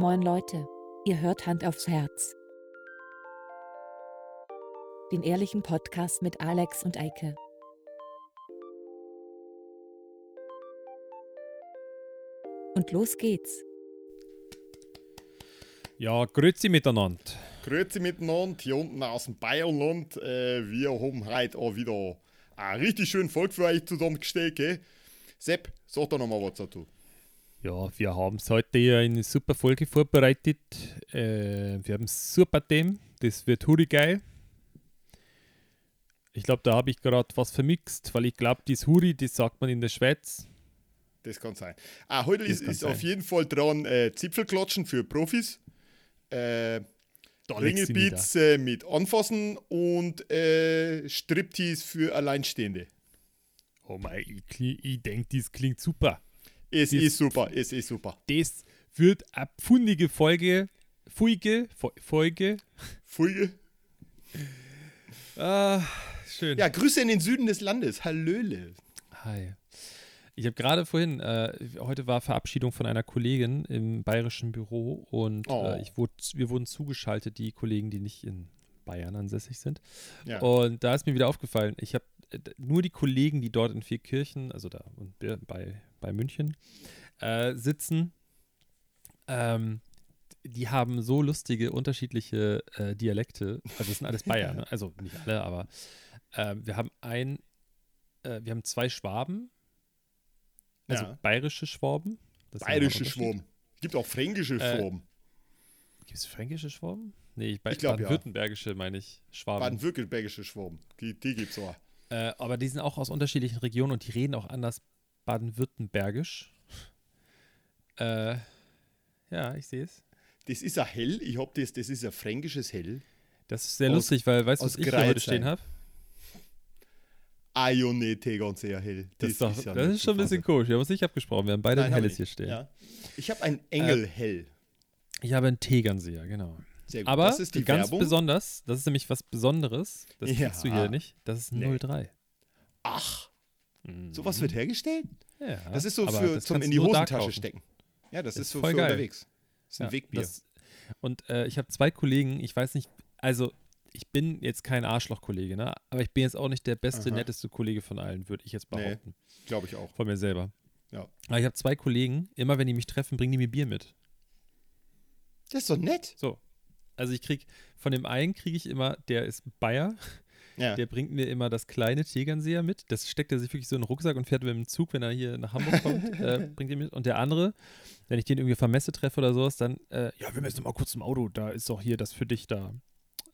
Moin Leute, ihr hört Hand aufs Herz. Den ehrlichen Podcast mit Alex und Eike. Und los geht's. Ja, grüezi miteinander. Grüezi miteinander, hier unten aus dem Bayernland. Äh, wir haben heute auch wieder ein richtig schönen Volk für euch zusammengestellt. Gell? Sepp, sag doch nochmal was dazu. Ja, wir haben heute hier eine super Folge vorbereitet. Äh, wir haben ein super Thema. Das wird huri geil. Ich glaube, da habe ich gerade was vermixt, weil ich glaube, das Huri, das sagt man in der Schweiz. Das kann sein. Ah, heute Das ist, ist sein. auf jeden Fall dran äh, Zipfelklatschen für Profis. Äh, Ringelbeats äh, mit Anfassen und äh, Striptease für Alleinstehende. Oh mein, ich, ich denke, das klingt super. Es Das- ist super, es ist super. Das wird eine pfundige Folge. Fo- Folge. Folge. Ah, schön. Ja, Grüße in den Süden des Landes. Hallöle. Hi. Ich habe gerade vorhin, äh, heute war Verabschiedung von einer Kollegin im bayerischen Büro und Oh. äh, wurde, wir wurden zugeschaltet, die Kollegen, die nicht in Bayern ansässig sind. Ja. Und da ist mir wieder aufgefallen, ich habe äh, nur die Kollegen, die dort in Vierkirchen, also da und bei, bei München, äh, sitzen, ähm, die haben so lustige, unterschiedliche äh, Dialekte. Also es sind alles Bayern, ne? also nicht alle, aber ähm, wir haben ein, äh, wir haben zwei Schwaben, also Ja. bayerische Schwaben. Das Bayerische. Schwaben. Gibt auch fränkische Äh, Schwaben. Gibt es fränkische Schwaben? Nee, ich, Ich glaub, ja. baden-württembergische meine ich Schwaben. Baden-Württembergische Schwaben. Die, die gibt's auch. Äh, aber die sind auch aus unterschiedlichen Regionen und die reden auch anders baden-württembergisch. Äh, ja, ich sehe es. Das ist ein Hell. Ich hab das, das ist ein fränkisches Hell. Das ist sehr Aus- lustig, weil weißt du, was ich hier heute Greizheim. stehen habe? Ah, nee, Tegern sehr hell. Das, ist, doch, ja das ist schon ein bisschen komisch. Wir haben uns nicht abgesprochen. Wir haben beide Nein, ein helles hier stehen. Ja. Ich habe ein Engelhell. Ich habe einen Tegernseher, genau. Sehr gut. Aber das ist die ganz Werbung. besonders, das ist nämlich was Besonderes, das Ja. kriegst du hier nicht, das ist ein Nee. 03. Ach, Mhm. sowas wird hergestellt? Ja, Das ist so für zum in die Hosentasche stecken. Ja, das ist ist so voll für geil. unterwegs. Das ist ein Ja, Wegbier. das- und äh, ich habe zwei Kollegen, ich weiß nicht, also ich bin jetzt kein Arschloch-Kollege, ne? aber ich bin jetzt auch nicht der beste, Aha. netteste Kollege von allen, würde ich jetzt Nee. behaupten. Glaube ich auch. Von mir selber. Ja. Aber ich habe zwei Kollegen, immer wenn die mich treffen, bringen die mir Bier mit. Das ist doch nett. So. Also ich krieg, von dem einen kriege ich immer, der ist Bayer, Ja. der bringt mir immer das kleine Tegernseher mit. Das steckt er sich wirklich so in den Rucksack und fährt mit dem Zug, wenn er hier nach Hamburg kommt, äh, bringt er mit. Und der andere, wenn ich den irgendwie auf der Messe treffe oder sowas, dann, äh, ja, wir müssen mal kurz zum Auto, da ist doch hier das für dich da.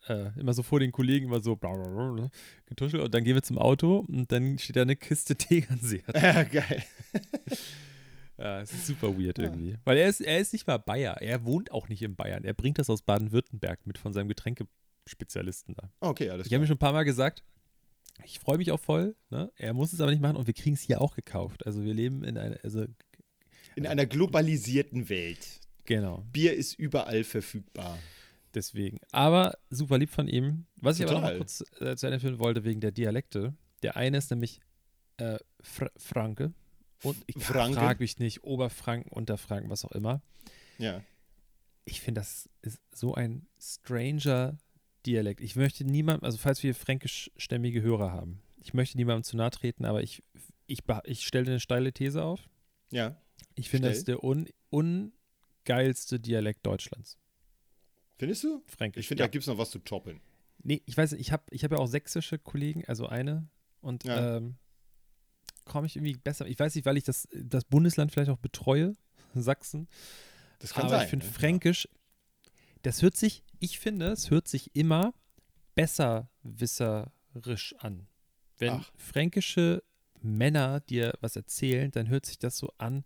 Äh, immer so vor den Kollegen, immer so getuschelt. Und dann gehen wir zum Auto und dann steht da eine Kiste Tegernseher. ja, geil. Ja, es ist super weird Ja. irgendwie. Weil er ist, er ist nicht mal Bayer. Er wohnt auch nicht in Bayern. Er bringt das aus Baden-Württemberg mit von seinem Getränkespezialisten da. Okay, alles Ich habe klar. mir schon ein paar Mal gesagt, ich freue mich auch voll. Ne? Er muss es aber nicht machen und wir kriegen es hier auch gekauft. Also wir leben in einer, also In einer globalisierten Welt. genau, Bier ist überall verfügbar. deswegen. Aber super lieb von ihm. Was ich aber noch mal Total. kurz äh, zu Ende führen wollte wegen der Dialekte. Der eine ist nämlich äh, Fr Franke. Und ich Franke? frage mich nicht, Oberfranken, Unterfranken, was auch immer. Ja. ich finde, das ist so ein stranger Dialekt. Ich möchte niemandem, also falls wir fränkischstämmige Hörer haben, ich möchte niemandem zu nahe treten, aber ich, ich, ich stelle eine steile These auf. Ja. Ich finde, das ist der un, ungeilste Dialekt Deutschlands. Findest du? Fränkisch. Ich finde, ja. da gibt es noch was zu choppeln. Nee, ich weiß ich habe ich hab ja auch sächsische Kollegen, also eine. Und Ja. ähm, komme ich irgendwie besser. Ich weiß nicht, weil ich das, das Bundesland vielleicht auch betreue, Sachsen. Das kann aber sein. ich finde ne? Fränkisch, das hört sich, ich finde, es hört sich immer besserwisserisch an. Wenn Ach. fränkische Männer dir was erzählen, dann hört sich das so an.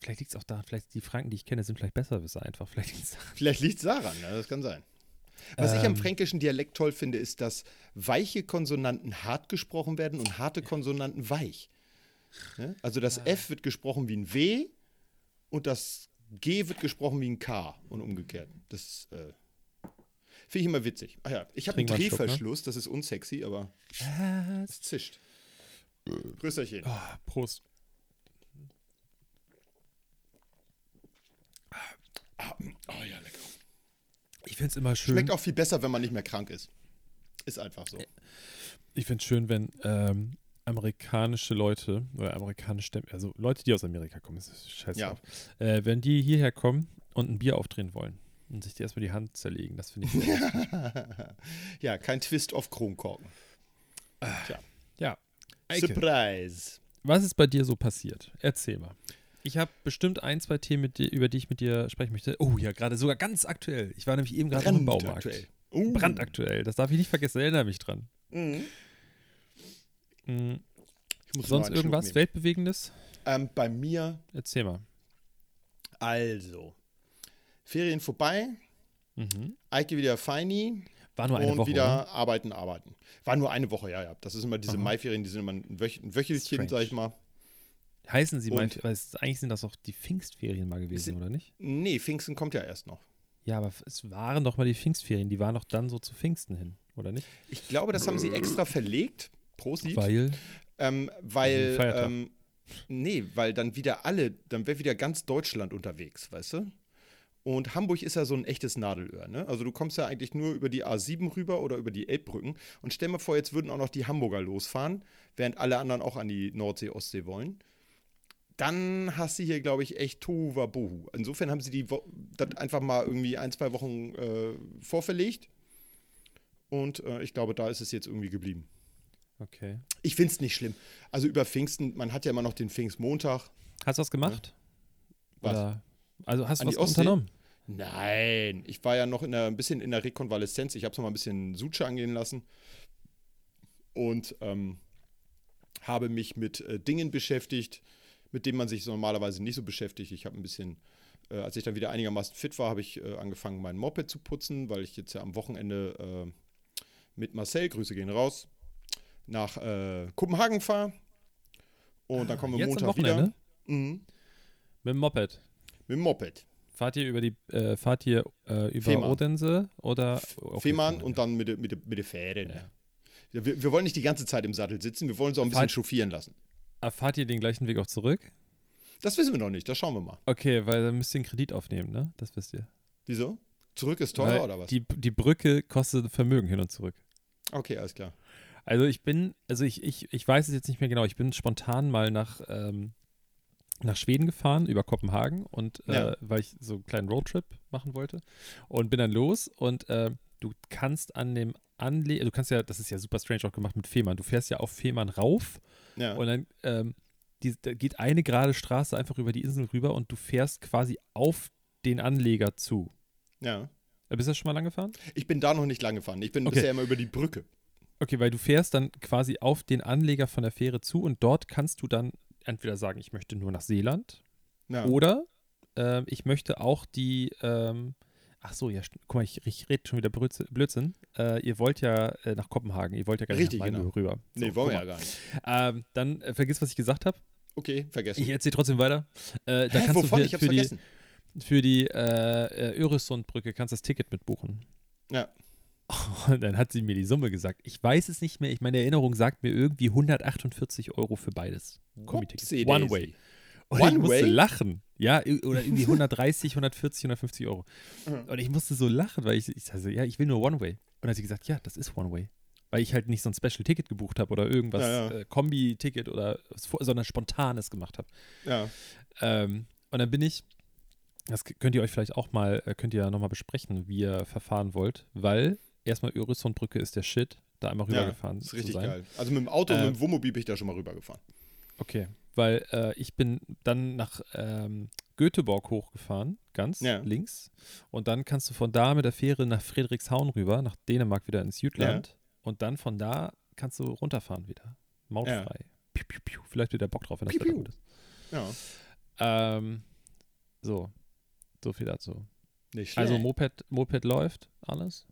Vielleicht liegt es auch daran, vielleicht die Franken, die ich kenne, sind vielleicht Besserwisser einfach. Vielleicht liegt's daran. Vielleicht liegt es daran, ja, das kann sein. Was ich am Ähm. fränkischen Dialekt toll finde, ist, dass weiche Konsonanten hart gesprochen werden und harte Konsonanten weich. Ne? Also das Ah. F wird gesprochen wie ein W und das G wird gesprochen wie ein K und umgekehrt. Das äh, finde ich immer witzig. Ach ja, ich habe einen ne? Drehverschluss, das ist unsexy, aber es zischt. Grüßerchen. Ah, Prost. Oh ja, lecker. Ich finde es immer schön. Schmeckt auch viel besser, wenn man nicht mehr krank ist. Ist einfach so. Ich finde es schön, wenn ähm, amerikanische Leute oder amerikanische Stämme, also Leute, die aus Amerika kommen, ist scheiße. Ja. Äh, wenn die hierher kommen und ein Bier aufdrehen wollen und sich die erstmal die Hand zerlegen, das finde ich sehr ja, kein Twist auf Kronkorken. Ja. Eike, Surprise. was ist bei dir so passiert? Erzähl mal. Ich habe bestimmt ein, zwei Themen, dir, über die ich mit dir sprechen möchte. Oh ja, gerade sogar ganz aktuell. Ich war nämlich eben gerade im Baumarkt. Brandaktuell. Uh. Brandaktuell. Das darf ich nicht vergessen. Erinnere mich dran. Mhm. Mhm. Sonst irgendwas Weltbewegendes? Ähm, bei mir, Erzähl mal. also, Ferien vorbei, Mhm. Eike wieder feini War nur eine und Woche. wieder oder? arbeiten, arbeiten. War nur eine Woche, ja, ja. Das ist immer diese Aha. Maiferien, die sind immer ein, Wöch ein Wöchelchen, Strange. sag ich mal. Heißen sie Und- es, eigentlich sind das doch die Pfingstferien mal gewesen, Sind- oder nicht? Nee, Pfingsten kommt ja erst noch. Ja, aber es waren doch mal die Pfingstferien. Die waren doch dann so zu Pfingsten hin, oder nicht? Ich glaube, das haben sie extra verlegt. Prosit. Weil. Ähm, weil, ähm, nee, weil dann wieder alle, dann wäre wieder ganz Deutschland unterwegs, weißt du? Und Hamburg ist ja so ein echtes Nadelöhr, ne? Also du kommst ja eigentlich nur über die A7 rüber oder über die Elbbrücken. Und stell mir vor, jetzt würden auch noch die Hamburger losfahren, während alle anderen auch an die Nordsee, Ostsee wollen. Dann hast du hier, glaube ich, echt Tohuwabohu. Insofern haben sie die das einfach mal irgendwie ein, zwei Wochen äh, vorverlegt. Und äh, ich glaube, da ist es jetzt irgendwie geblieben. Okay. Ich finde es nicht schlimm. Also über Pfingsten, man hat ja immer noch den Pfingstmontag. Hast du was gemacht? Was? Oder, also hast du was unternommen? Nein, ich war ja noch in der, ein bisschen in der Rekonvaleszenz. Ich habe es noch mal ein bisschen Suche angehen lassen. Und ähm, habe mich mit äh, Dingen beschäftigt, mit denen man sich so normalerweise nicht so beschäftigt. Ich habe ein bisschen, äh, als ich dann wieder einigermaßen fit war, habe ich äh, angefangen, mein Moped zu putzen, weil ich jetzt ja am Wochenende äh, mit Marcel, Grüße gehen raus, nach äh, Kopenhagen fahre. Und dann kommen wir Ah, Montag wieder. Mhm. Mit dem Moped. Mit dem Moped. Fahrt ihr über die, äh, fahrt ihr äh, über Fehmarn. Odense oder okay, Fehmarn und dann mit, der- mit, mit der Fähre. Ne? Ja. Ja, Wir, wir wollen nicht die ganze Zeit im Sattel sitzen, wir wollen uns auch ein bisschen Fahrt- chauffieren lassen. Ah, fahrt ihr den gleichen Weg auch zurück? Das wissen wir noch nicht, das schauen wir mal. Okay, weil dann müsst ihr einen Kredit aufnehmen, ne? Das wisst ihr. Wieso? Zurück ist teuer Weil oder was? Die, die Brücke kostet Vermögen hin und zurück. Okay, alles klar. Also ich bin, also ich, ich, ich weiß es jetzt nicht mehr genau, ich bin spontan mal nach, ähm, nach Schweden gefahren, über Kopenhagen und äh, Ja. weil ich so einen kleinen Roadtrip machen wollte und bin dann los und äh, du kannst an dem Anle du kannst ja, das ist ja super strange auch gemacht mit Fehmarn, du fährst ja auf Fehmarn rauf Ja. und dann ähm, die, da geht eine gerade Straße einfach über die Insel rüber und du fährst quasi auf den Anleger zu. ja. Äh, Bist du das schon mal lang gefahren? Ich bin da noch nicht lang gefahren. Ich bin Okay. bisher immer über die Brücke. Okay, weil du fährst dann quasi auf den Anleger von der Fähre zu und dort kannst du dann entweder sagen, ich möchte nur nach Seeland Ja. oder ähm, ich möchte auch die, ähm, ach so, ja, guck mal, ich, ich rede schon wieder Blödsinn. Äh, ihr wollt ja äh, nach Kopenhagen, ihr wollt ja gar nicht Richtig, nach Malmö genau. rüber. nee, So, wollen wir ja gar nicht. Ähm, dann äh, vergiss, was ich gesagt habe. Okay, vergessen. Ich erzähle trotzdem weiter. Äh, da Hä, kannst wovon? du Ich für, hab's für die, vergessen. für die äh, äh, Öresundbrücke kannst das Ticket mitbuchen. Ja. Und dann hat sie mir die Summe gesagt. Ich weiß es nicht mehr. Ich meine Erinnerung sagt mir irgendwie 148 Euro für beides. Kombi-Ticket. Whoopsie One way. Und One ich musste way? lachen. Ja, oder irgendwie 130, 140, 150 Euro. Mhm. Und ich musste so lachen, weil ich, ich sagte, ja, ich will nur One Way. Und dann hat sie gesagt, ja, das ist One Way. Weil ich halt nicht so ein Special-Ticket gebucht habe oder irgendwas, Ja, ja. Äh, Kombi-Ticket oder sondern spontanes gemacht habe. Ja. Ähm, und dann bin ich, das könnt ihr euch vielleicht auch mal, äh, könnt ihr ja nochmal besprechen, wie ihr verfahren wollt, weil erstmal Öresundbrücke ist der Shit, da einmal ja. rübergefahren Das ist richtig geil. Also mit dem Auto und Äh, mit dem Wohnmobil bin ich da schon mal rübergefahren. Okay, weil äh, ich bin dann nach ähm, Göteborg hochgefahren, ganz Ja. links. Und dann kannst du von da mit der Fähre nach Friedrichshaun rüber, nach Dänemark wieder ins Jütland. Und dann von da kannst du runterfahren wieder. Mautfrei. Piu, piu, piu. Vielleicht wieder Bock drauf, wenn das Piu, gut ist. Ja. Ähm, so, so viel dazu. Nicht schlecht. Also Moped, Moped läuft, alles.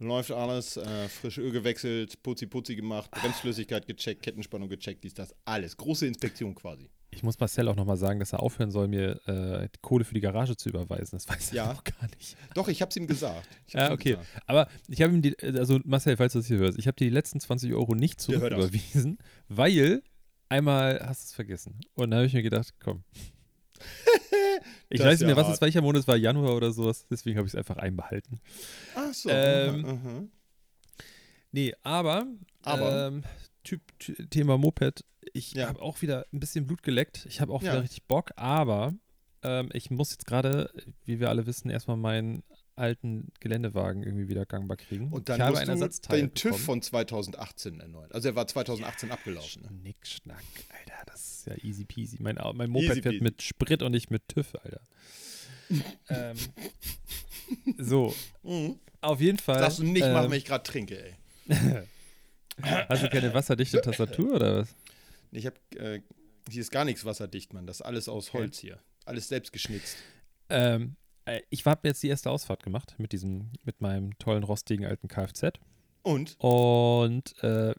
Läuft alles, äh, frische Öl gewechselt, putzi putzi gemacht, Bremsflüssigkeit gecheckt, Kettenspannung gecheckt, dies, das, alles. Große Inspektion quasi. Ich muss Marcel auch nochmal sagen, dass er aufhören soll, mir äh, die Kohle für die Garage zu überweisen. Das weiß er Ja. noch gar nicht. Doch, ich hab's ihm gesagt. Ja, okay. gesagt. Aber ich habe ihm die, also Marcel, falls du das hier hörst, ich habe dir die letzten 20 Euro nicht zurücküberwiesen, weil einmal hast du es vergessen. Und dann habe ich mir gedacht, komm, Ich Das weiß nicht mehr, was es welcher Monat es war, Januar oder sowas. Deswegen habe ich es einfach einbehalten. Ach so. Ähm, aha, aha. Nee, aber, Aber? Ähm, typ, Ty- Thema Moped, ich Ja. habe auch wieder ein bisschen Blut geleckt. Ich habe auch Ja. wieder richtig Bock, aber ähm, ich muss jetzt gerade, wie wir alle wissen, erstmal meinen alten Geländewagen irgendwie wieder gangbar kriegen. Und dann ich habe musst ein du Ersatzteil den TÜV bekommen. von 2018 erneuern. Also er war 2018 abgelaufen. Ne? Nick Schnack, Alter, das ist ja easy peasy. Mein, mein Moped Easy fährt peasy. mit Sprit und nicht mit TÜV, Alter. ähm, so, Mhm. auf jeden Fall. Darfst du nicht machen, ähm, wenn ich gerade trinke, ey. Hast du keine wasserdichte Tastatur oder was? Ich habe, äh, hier ist gar nichts wasserdicht, Mann. Das ist alles aus Holz hier. Alles selbst geschnitzt. Ähm, äh, ich habe jetzt die erste Ausfahrt gemacht mit diesem, mit meinem tollen rostigen alten Kfz. Und? Und äh,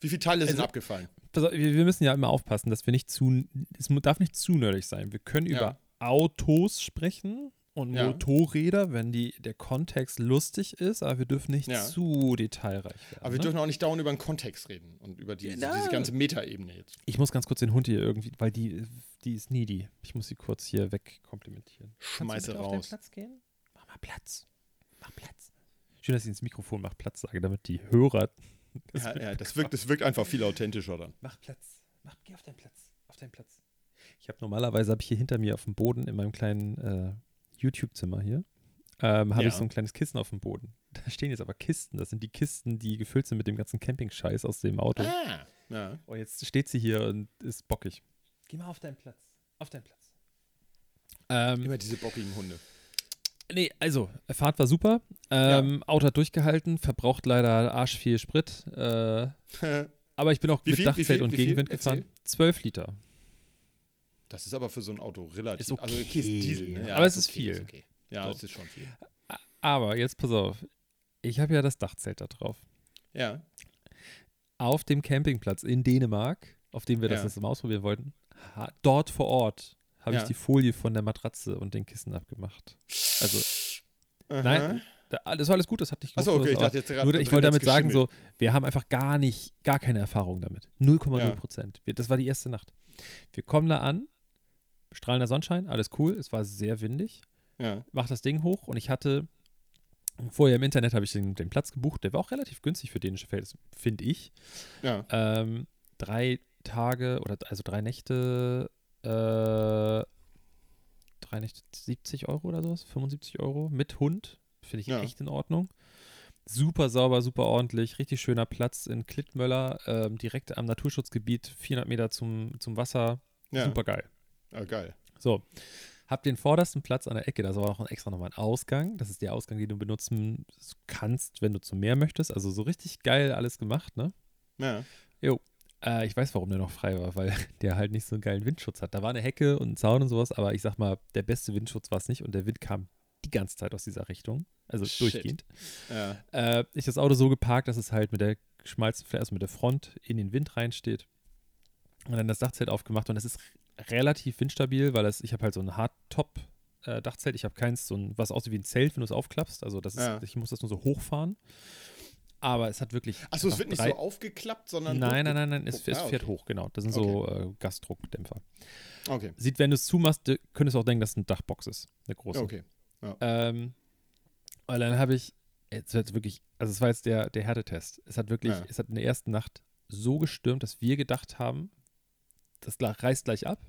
Wie viele Teile sind Also- abgefallen? wir müssen ja immer aufpassen, dass wir nicht zu, es darf nicht zu nerdig sein. Wir können Ja. über Autos sprechen und Ja. Motorräder, wenn die, der Kontext lustig ist, aber wir dürfen nicht Ja. zu detailreich werden. Aber wir ne? dürfen auch nicht dauernd über den Kontext reden und über diese, Ja. diese ganze Metaebene jetzt. Ich muss ganz kurz den Hund hier irgendwie, weil die, die ist needy. Ich muss sie kurz hier wegkomplimentieren. Schmeiße bitte Auf den raus. Platz gehen? Mach mal Platz. Mach Platz. Schön, dass ich ins Mikrofon mach Platz sage, damit die Hörer. das Ja, ja, das wirkt, das wirkt einfach viel authentischer dann. Mach Platz. Mach, geh auf deinen Platz. Auf deinen Platz. Ich habe normalerweise habe ich hier hinter mir auf dem Boden in meinem kleinen äh, YouTube-Zimmer hier ähm, habe ich Ja. so ein kleines Kissen auf dem Boden. Da stehen jetzt aber Kisten. Das sind die Kisten, die gefüllt sind mit dem ganzen Camping-Scheiß aus dem Auto. Ah. Ja. Und jetzt steht sie hier und ist bockig. Geh mal auf deinen Platz. Auf deinen Platz. Ähm, Immer diese bockigen Hunde. nee, also, Fahrt war super. Ähm, Auto hat durchgehalten, verbraucht leider arsch viel Sprit. Äh, aber ich bin auch Wie mit viel? Dachzelt und? Gegenwind gefahren. 12 Liter. Das ist aber für so ein Auto relativ. Ist okay. Also okay, ist Diesel, ne? Aber es ist okay, viel. okay. Ja, So. es ist schon viel. Aber jetzt pass auf. Ich habe ja das Dachzelt da drauf. Ja. Auf dem Campingplatz in Dänemark, auf dem wir das Ja. jetzt mal ausprobieren wollten, dort vor Ort habe Ja. ich die Folie von der Matratze und den Kissen abgemacht. Also, Nein, da, das war alles gut, das hat nicht Achso, okay, ich dachte jetzt gerade. nur, ich wollte damit sagen, so, wir haben einfach gar nicht, gar keine Erfahrung damit. 0,0 Ja. Prozent. Wir- Das war die erste Nacht. Wir kommen da an, strahlender Sonnenschein, alles cool, es war sehr windig. Ja. mach das Ding hoch und ich hatte vorher im Internet habe ich den, den Platz gebucht, der war auch relativ günstig für dänische Verhältnisse, finde ich. Ja. Ähm, drei Tage oder also drei Nächte, äh, drei Nächte 70 Euro oder sowas, 75 Euro mit Hund, finde ich Ja. echt in Ordnung. Super sauber, super ordentlich, richtig schöner Platz in Klittmöller, ähm, direkt am Naturschutzgebiet, 400 Meter zum, zum Wasser, Ja. super geil. Ah, geil. So, hab den vordersten Platz an der Ecke, da ist aber auch extra nochmal ein Ausgang. Das ist der Ausgang, den du benutzen kannst, wenn du zum Meer möchtest. Also so richtig geil alles gemacht, ne? Ja. Äh, ich weiß, warum der noch frei war, weil der halt nicht so einen geilen Windschutz hat. Da war eine Hecke und ein Zaun und sowas, aber ich sag mal, der beste Windschutz war es nicht und der Wind kam die ganze Zeit aus dieser Richtung. Also Shit. durchgehend. Ja. Äh, ich das Auto so geparkt, dass es halt mit der geschmalzten Fläche, also mit der Front in den Wind reinsteht. Und dann das Dachzelt aufgemacht und es ist relativ windstabil, weil es, ich habe halt so ein Hardtop-Dachzelt. ich habe keins, so ein, was aussieht wie ein Zelt, wenn du es aufklappst. Also das ist, Ja. ich muss das nur so hochfahren. Aber es hat wirklich. Achso, es wird nicht so aufgeklappt, sondern. Nein, nein, nein, nein, es, es ah, fährt okay. hoch, genau. Das sind so äh, Gasdruckdämpfer. Okay. Sieht, wenn du es zumachst, du könntest auch denken, dass es eine Dachbox ist. Eine große. Okay. Ähm, und dann habe ich, jetzt wird wirklich, also es war jetzt der, der Härtetest. Es hat wirklich, Ja. es hat in der ersten Nacht so gestürmt, dass wir gedacht haben, das reißt gleich ab.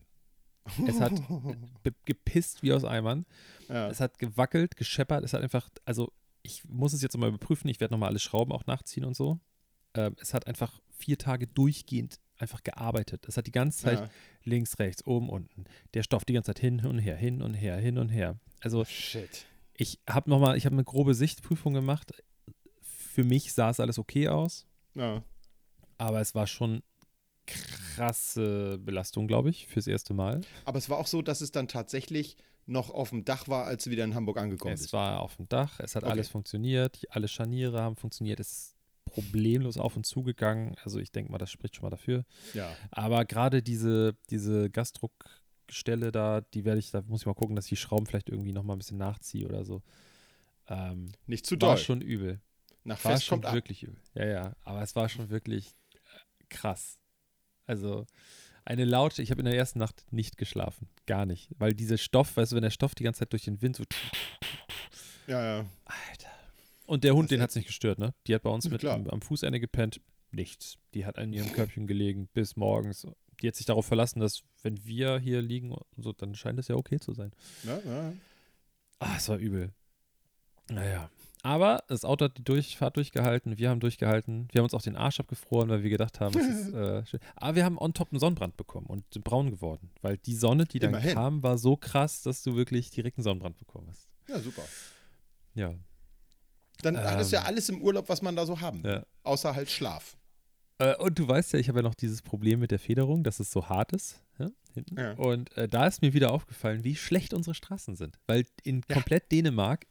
Es hat gepisst wie aus Eimern. Ja. Es hat gewackelt, gescheppert. Es hat einfach, also ich muss es jetzt nochmal überprüfen. Ich werde nochmal alle Schrauben auch nachziehen und so. Ähm, es hat einfach vier Tage durchgehend einfach gearbeitet. Es hat die ganze Zeit Ja. links, rechts, oben, unten. Der Stoff die ganze Zeit hin und her, hin und her, hin und her. Also Shit. ich habe nochmal, ich habe eine grobe Sichtprüfung gemacht. Für mich sah es alles okay aus, Ja. aber es war schon krasse Belastung, glaube ich, fürs erste Mal. Aber es war auch so, dass es dann tatsächlich noch auf dem Dach war, als du wieder in Hamburg angekommen Es bist. war auf dem Dach, es hat Okay. alles funktioniert, alle Scharniere haben funktioniert, es ist problemlos auf und zu gegangen. Also ich denke mal, das spricht schon mal dafür. Ja. Aber gerade diese, diese Gasdruckstelle da, die werde ich, da muss ich mal gucken, dass ich die Schrauben vielleicht irgendwie nochmal ein bisschen nachziehe oder so. Ähm, Nicht zu war doll. schon übel. Nach War Fest schon kommt ab. wirklich übel. Ja, ja. Aber es war schon wirklich äh, krass. Also, eine laute, ich habe in der ersten Nacht nicht geschlafen. Gar nicht. Weil dieser Stoff, weißt du, wenn der Stoff die ganze Zeit durch den Wind so. Ja, ja. Alter. Und der Hund, Das den hat es nicht gestört, ne? Die hat bei uns mit am, am Fußende gepennt. Nichts. Die hat an ihrem Körbchen gelegen bis morgens. Die hat sich darauf verlassen, dass, wenn wir hier liegen, und so, dann scheint es ja okay zu sein. ja, ja. Ah, es war übel. Naja. Aber das Auto hat die Durchfahrt durchgehalten, wir haben durchgehalten. Wir haben uns auch den Arsch abgefroren, weil wir gedacht haben, es ist äh, schön. Aber wir haben on top einen Sonnenbrand bekommen und sind braun geworden. Weil die Sonne, die dann Immerhin. kam, war so krass, dass du wirklich direkt einen Sonnenbrand bekommen hast. ja, super. Ja. Dann Ähm. hat es ja alles im Urlaub, was man da so haben will. ja. Außer halt Schlaf. Äh, und du weißt ja, ich habe ja noch dieses Problem mit der Federung, dass es so hart ist. Ja, hinten. Ja. Und äh, da ist mir wieder aufgefallen, wie schlecht unsere Straßen sind. Weil in komplett Dänemark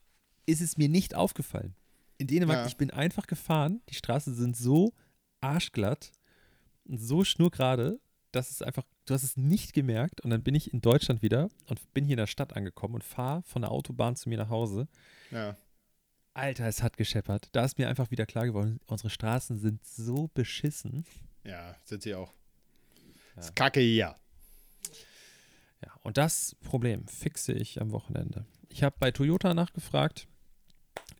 ist es mir nicht aufgefallen. In Dänemark, Ja. ich bin einfach gefahren, die Straßen sind so arschglatt und so schnurgerade, dass es einfach, du hast es nicht gemerkt. Und dann bin ich in Deutschland wieder und bin hier in der Stadt angekommen und fahre von der Autobahn zu mir nach Hause. Ja. Alter, es hat gescheppert. Da ist mir einfach wieder klar geworden, unsere Straßen sind so beschissen. Ja, sind sie auch. Ja. Ist kacke hier. Ja, und das Problem fixe ich am Wochenende. Ich habe bei Toyota nachgefragt.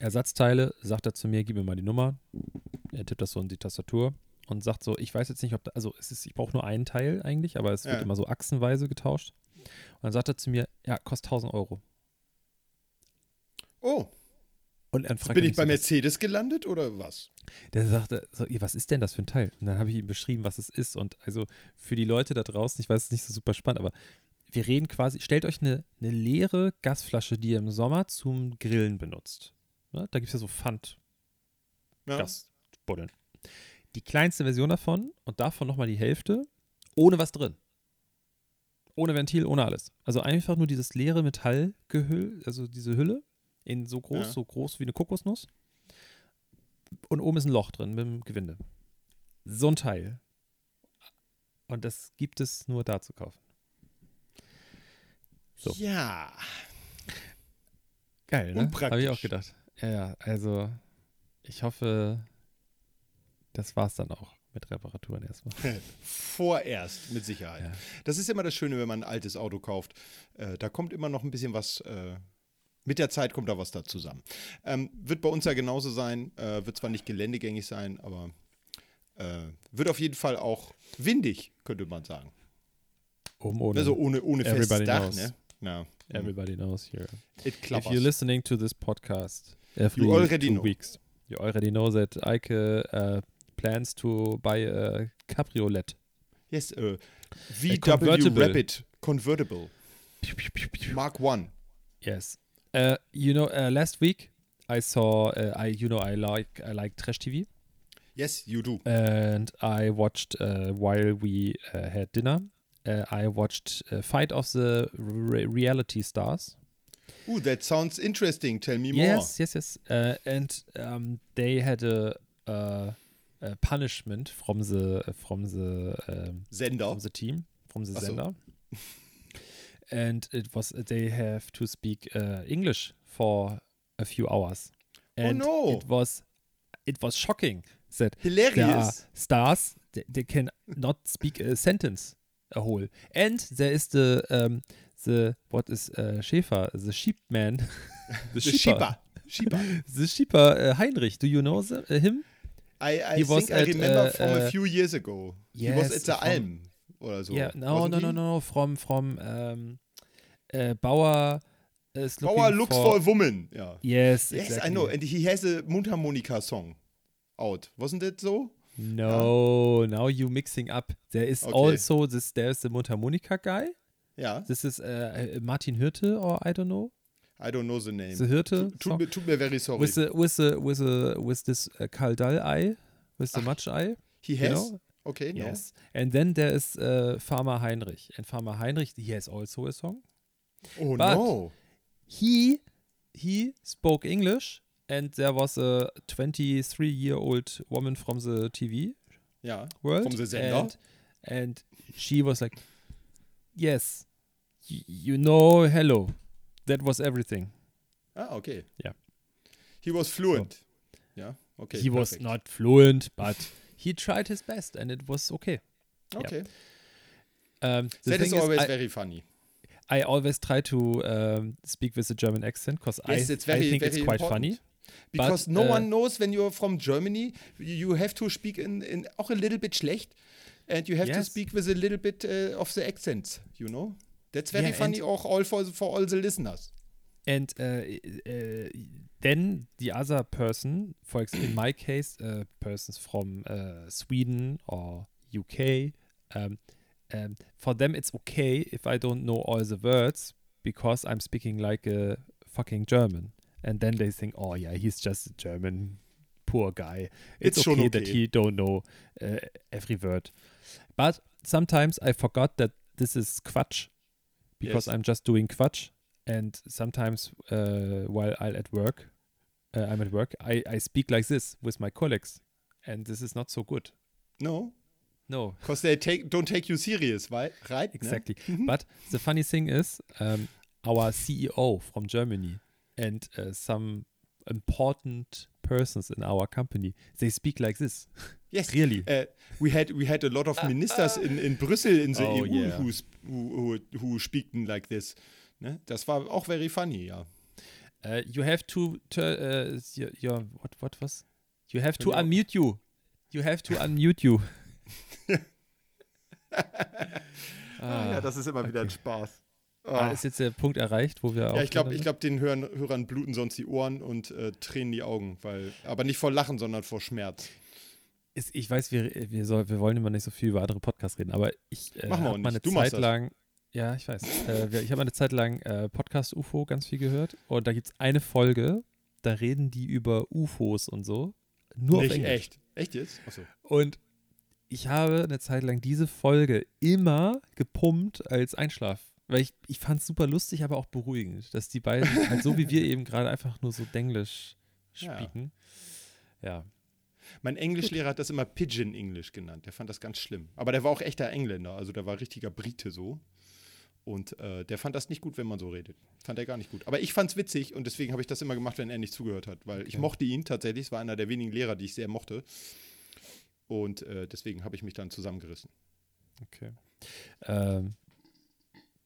Ersatzteile, sagt er zu mir, gib mir mal die Nummer. Er tippt das so in die Tastatur und sagt so, ich weiß jetzt nicht, ob da, also es ist, ich brauche nur einen Teil eigentlich, aber es wird Ja. immer so achsenweise getauscht. Und dann sagt er zu mir, ja, kostet 1000 Euro. Oh, Und dann fragt bin ich bei so, Mercedes gelandet oder was? Der sagte, so, "Ihr, was ist denn das für ein Teil? Und dann habe ich ihm beschrieben, was es ist. Und also für die Leute da draußen, ich weiß, es ist nicht so super spannend, aber wir reden quasi, stellt euch eine, eine leere Gasflasche, die ihr im Sommer zum Grillen benutzt. Ne? Da gibt es ja so Pfand, Ja. Gasbuddeln. Die kleinste Version davon und davon nochmal die Hälfte, ohne was drin. Ohne Ventil, ohne alles. Also einfach nur dieses leere Metallgehüll, also diese Hülle, in so groß, Ja. so groß wie eine Kokosnuss. Und oben ist ein Loch drin mit dem Gewinde. So ein Teil. Und das gibt es nur da zu kaufen. So. Ja. Geil, ne? Habe ich auch gedacht. Ja, ja, also ich hoffe, das war's dann auch mit Reparaturen erstmal. Vorerst, mit Sicherheit. Ja. Das ist immer das Schöne, wenn man ein altes Auto kauft. Äh, da kommt immer noch ein bisschen was. Äh, mit der Zeit kommt da was da zusammen. Ähm, wird bei uns ja genauso sein. Äh, wird zwar nicht geländegängig sein, aber äh, wird auf jeden Fall auch windig, könnte man sagen. Oben ohne. Also ohne, ohne festes Everybody Dach, knows. ne? Ja. Everybody knows here. It If you're listening to this podcast You already two know. weeks, you already know that Ike uh, plans to buy a Cabriolet. Yes, äh, A VW convertible. Rapid Convertible. Mark One. Yes. Uh, you know, uh, last week I saw, uh, I you know, I like I like trash TV, Yes, you do. and I watched uh, while we uh, had dinner. Uh, I watched uh, Fight of the Re- Reality Stars. Ooh, that sounds interesting. Tell me more. Yes, yes, yes. Uh, and um, they had a, uh, a punishment from the from the um. Sender. from the team from the Ach so. sender, and it was they have to speak uh, English for a few hours, and no. it was it was shocking that there are Hilarious. stars they, they can not speak a sentence a whole, and there is the um, the what is uh, Schäfer the sheep man The Shipper. Shipper. the sheeper uh, Heinrich do you know the, uh, him I, I He think I at, remember from a few years ago. he was yes, at the from- Alm oder so. yeah no wasn't no no no no from from um, uh, Bauer is Bauer looks for, for a woman. Yeah. yes Yes, exactly. I know. And he has a Mundharmonika song out. Wasn't it so? no now you mixing up there is Okay. also this there's the Mundharmonika guy Ja. this is uh, uh, Martin Hirte or I don't know I don't know the name. the Hirte Tut mir, tut mir very sorry. with the with the with the with this uh, Kaldal eye with the Ach, much eye he has? know Okay, no. yes and then there is uh, Farmer Heinrich and Farmer Heinrich he has also a song Oh But- no. he he spoke English and there was a 23 year old woman from the TV Ja. world From the Sender? and, and she was like yes y- you know hello that was everything Ah, okay. Yeah. He was fluent. Yeah. okay. he was not fluent but he tried his best and it was okay Okay. Um, the That is thing is, always I, very funny. I always try to um, speak with a German accent because I, Yes, it's I very, think very it's quite important. funny. Because But, no uh, one knows when you're from Germany, you have to speak in, in auch a little bit schlecht, and you have to speak with a little bit uh, of the accents, you know? That's very Yeah, funny auch all for, for all the listeners. And uh, uh, then the other person, for example, in my case, uh, persons from uh, Sweden or UK, um, um, for them it's okay if I don't know all the words because I'm speaking like a fucking German. And then they think, oh yeah, he's just a German poor guy. It's, It's schon okay, that he don't know uh, every word. But sometimes I forgot that this is Quatsch because Yes. I'm just doing Quatsch. And sometimes uh, while I'm at work, uh, I'm at work, I, I speak like this with my colleagues. And this is not so good. No? No, Because they take, don't take you serious, right? right exactly. But the funny thing is, um, our CEO from Germany and uh, some important persons in our company, they speak like this. Yes. Really? Uh, we had we had a lot of ministers in, in Brüssel in the Oh, EU yeah. who, sp- who, who, who speaken like this. Ne? Das war auch very funny, ja. Uh, you have to, to uh, your, your what what was? You have to your- unmute you. You have to unmute you. Ah, ja, das ist immer wieder ein okay. Spaß. Ah. ist jetzt der Punkt erreicht, wo wir Ja, ich glaube, glaub, den Hörern, Hörern bluten sonst die Ohren und äh, tränen die Augen, weil, aber nicht vor Lachen, sondern vor Schmerz. ist, ich weiß, wir, wir, soll, wir wollen immer nicht so viel über andere Podcasts reden, aber ich äh, auch habe mal eine. Du Zeit lang, ja, ich weiß, äh, ich habe eine Zeit lang äh, Podcast UFO ganz viel gehört und da gibt es eine Folge, da reden die über UFOs und so. Nur nicht auf Englisch. echt. Echt jetzt? Achso. Und ich habe eine Zeit lang diese Folge immer gepumpt als Einschlaf. Weil ich, ich fand es super lustig, aber auch beruhigend, dass die beiden halt so wie wir eben gerade einfach nur so Denglisch Ja. spielen. Ja. Mein Englischlehrer hat das immer Pigeon English genannt. Der fand das ganz schlimm. Aber der war auch echter Engländer, also der war richtiger Brite so. Und äh, der fand das nicht gut, wenn man so redet. Fand er gar nicht gut. Aber ich fand's witzig und deswegen habe ich das immer gemacht, wenn er nicht zugehört hat. Weil ich Okay. mochte ihn tatsächlich. Es war einer der wenigen Lehrer, die ich sehr mochte. Und äh, deswegen habe ich mich dann zusammengerissen. Okay. Ähm,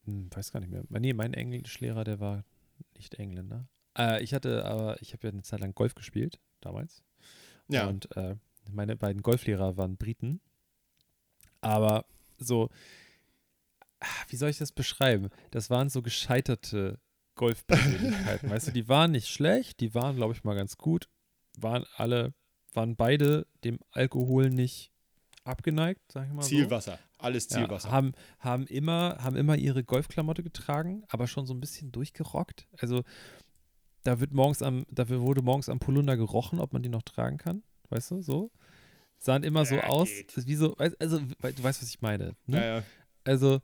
hm, weiß gar nicht mehr. Nee, mein Englischlehrer, der war nicht Engländer. Äh, ich hatte aber, ich habe ja eine Zeit lang Golf gespielt, damals. Ja. Und äh, meine beiden Golflehrer waren Briten. Aber so, ah, wie soll ich das beschreiben? Das waren so gescheiterte Golfpersönlichkeiten. weißt du, die waren nicht schlecht, die waren, glaube ich, mal ganz gut. Waren alle, waren beide dem Alkohol nicht abgeneigt, sag ich mal. so. Zielwasser. Alles Ja, Zielwasser. haben, haben, immer, haben immer ihre Golfklamotte getragen, aber schon so ein bisschen durchgerockt. Also da wird morgens am, dafür wurde morgens am Polunder gerochen, ob man die noch tragen kann. Weißt du, so. Sahen immer so Ja, aus, geht. wie so, also du weißt, was ich meine. Ne? ja, ja. Also,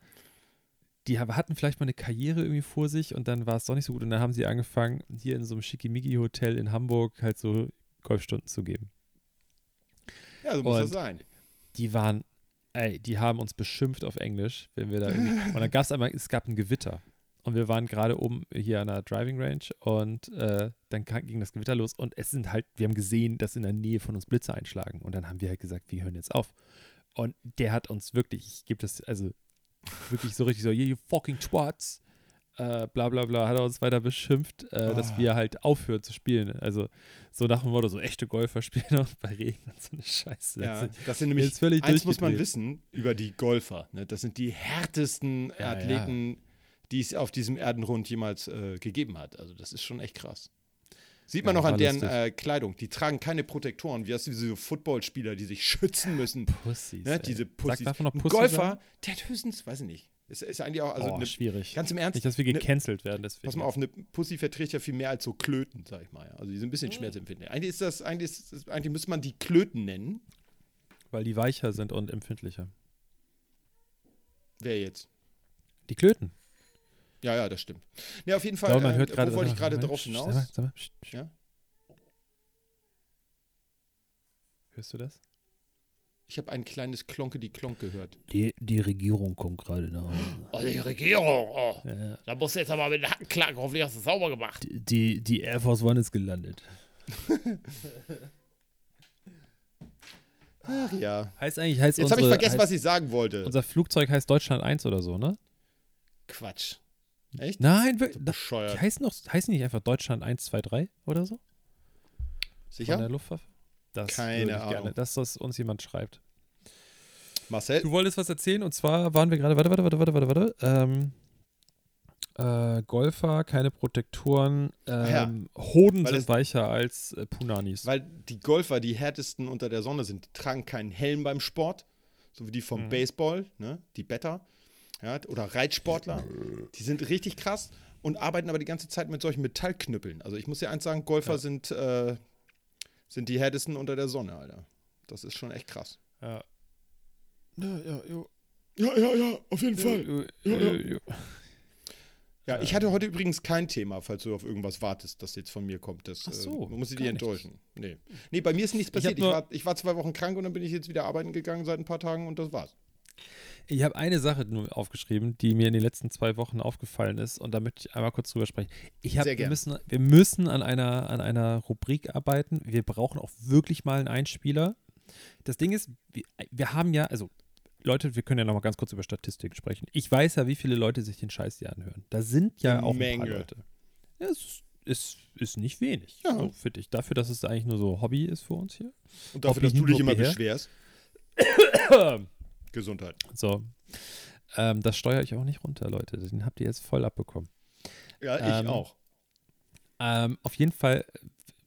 die hatten vielleicht mal eine Karriere irgendwie vor sich und dann war es doch nicht so gut und dann haben sie angefangen, hier in so einem Schickimicki-Hotel in Hamburg halt so Golfstunden zu geben. ja, so muss Und- das sein. die waren, ey, die haben uns beschimpft auf Englisch, wenn wir da irgendwie, und dann gab es einmal, es gab ein Gewitter. Und wir waren gerade oben hier an der Driving Range und äh, dann ging das Gewitter los und es sind halt, wir haben gesehen, dass in der Nähe von uns Blitze einschlagen. Und dann haben wir halt gesagt, wir hören jetzt auf. Und der hat uns wirklich, ich gebe das, also wirklich so richtig so, you fucking twats, äh, bla bla bla, hat er uns weiter beschimpft, äh, dass Ah. wir halt aufhören zu spielen. Also so nach dem Motto, so echte Golfer spielen und bei Regen und so eine Scheiße. Ja, Das- sind nämlich, ist völlig eins muss man wissen über die Golfer. Ne? Das sind die härtesten Ja, Athleten, die es auf diesem Erdenrund jemals äh, gegeben hat. Also das ist schon echt krass. Sieht man Ja, noch an deren äh, Kleidung. Die tragen keine Protektoren, wie hast du diese Footballspieler, die sich schützen müssen. Pussys. Ne? Diese Sag, Pussys. darf man noch Pussy Golfer, sagen? der hat höchstens, weiß ich nicht. Ist, ist eigentlich auch, also oh, ne, schwierig. ganz im Ernst, Nicht, dass wir ne- gecancelt werden, deswegen. Pass mal auf, eine Pussy verträgt ja viel mehr als so Klöten, sag ich mal. ja. Also die sind ein Mhm. bisschen schmerzempfindlich. Eigentlich ist das, eigentlich, ist, das- eigentlich müsste man die Klöten nennen. Weil die weicher sind und empfindlicher. Wer jetzt? Die Klöten. Ja, ja, das stimmt. Ja, auf jeden Fall, glaube, man äh, hört gerade. wo wollte ich gerade drauf hinaus? Sag mal, sag mal. Ja? Hörst du das? Ich habe ein kleines Klonke die Klonk gehört. Die, die Regierung kommt gerade nach Hause. Oh, die Regierung, oh. Ja, Da musst du jetzt aber mit den Hacken klagen. Hoffentlich hast du es sauber gemacht. die, die Air Force One ist gelandet. Ach ja. Heißt eigentlich, heißt Jetzt habe ich unsere- vergessen, heißt, was ich sagen wollte. Unser Flugzeug heißt Deutschland 1 oder so, ne? Quatsch. Echt? Nein, wir, das, Bescheuert. die heißen, die nicht einfach Deutschland 1, 2, 3 oder so? Von Sicher? der Luftwaffe? Das Keine würde ich Ahnung. gerne, dass das uns jemand schreibt. Marcel? Du wolltest was erzählen und zwar waren wir gerade, warte, warte, warte, warte, warte, warte. Ähm, äh, Golfer, keine Protektoren, ja. ähm, Hoden Weil sind es- weicher als äh, Punanis. Weil die Golfer die härtesten unter der Sonne sind. Die tragen keinen Helm beim Sport, so wie die vom Mhm. Baseball, ne? die Better. Ja, oder Reitsportler. Die sind richtig krass und arbeiten aber die ganze Zeit mit solchen Metallknüppeln. Also ich muss dir eins sagen, Golfer Ja. sind, äh, sind die härtesten unter der Sonne, Alter. Das ist schon echt krass. ja. Ja, ja, ja. Ja, ja, ja, auf jeden Ja, ja, ja. Ja, ich hatte heute übrigens kein Thema, falls du auf irgendwas wartest, das jetzt von mir kommt. Das Ach so, äh, muss ich dich enttäuschen. Nee. nee, bei mir ist nichts Ich passiert. Ich, nur- war, ich war zwei Wochen krank und dann bin ich jetzt wieder arbeiten gegangen seit ein paar Tagen und das war's. Ich habe eine Sache nur aufgeschrieben, die mir in den letzten zwei Wochen aufgefallen ist und da möchte ich einmal kurz drüber sprechen. Ich hab, Sehr wir, gern. müssen, wir müssen an einer, an einer Rubrik arbeiten. Wir brauchen auch wirklich mal einen Einspieler. Das Ding ist, wir, wir haben ja, also Leute, wir können ja noch mal ganz kurz über Statistiken sprechen. Ich weiß ja, wie viele Leute sich den Scheiß hier anhören. Da sind ja auch ein Menge. paar Leute. Ja, es ist, ist, ist nicht wenig, Ja. so, finde ich. Dafür, dass es eigentlich nur so Hobby ist für uns hier. Und dafür, Hobby dass du dich immer her. beschwerst. Gesundheit. So. Ähm, das steuere ich auch nicht runter, Leute. Den habt ihr jetzt voll abbekommen. Ja, ich Ähm, auch. Ähm, auf jeden Fall,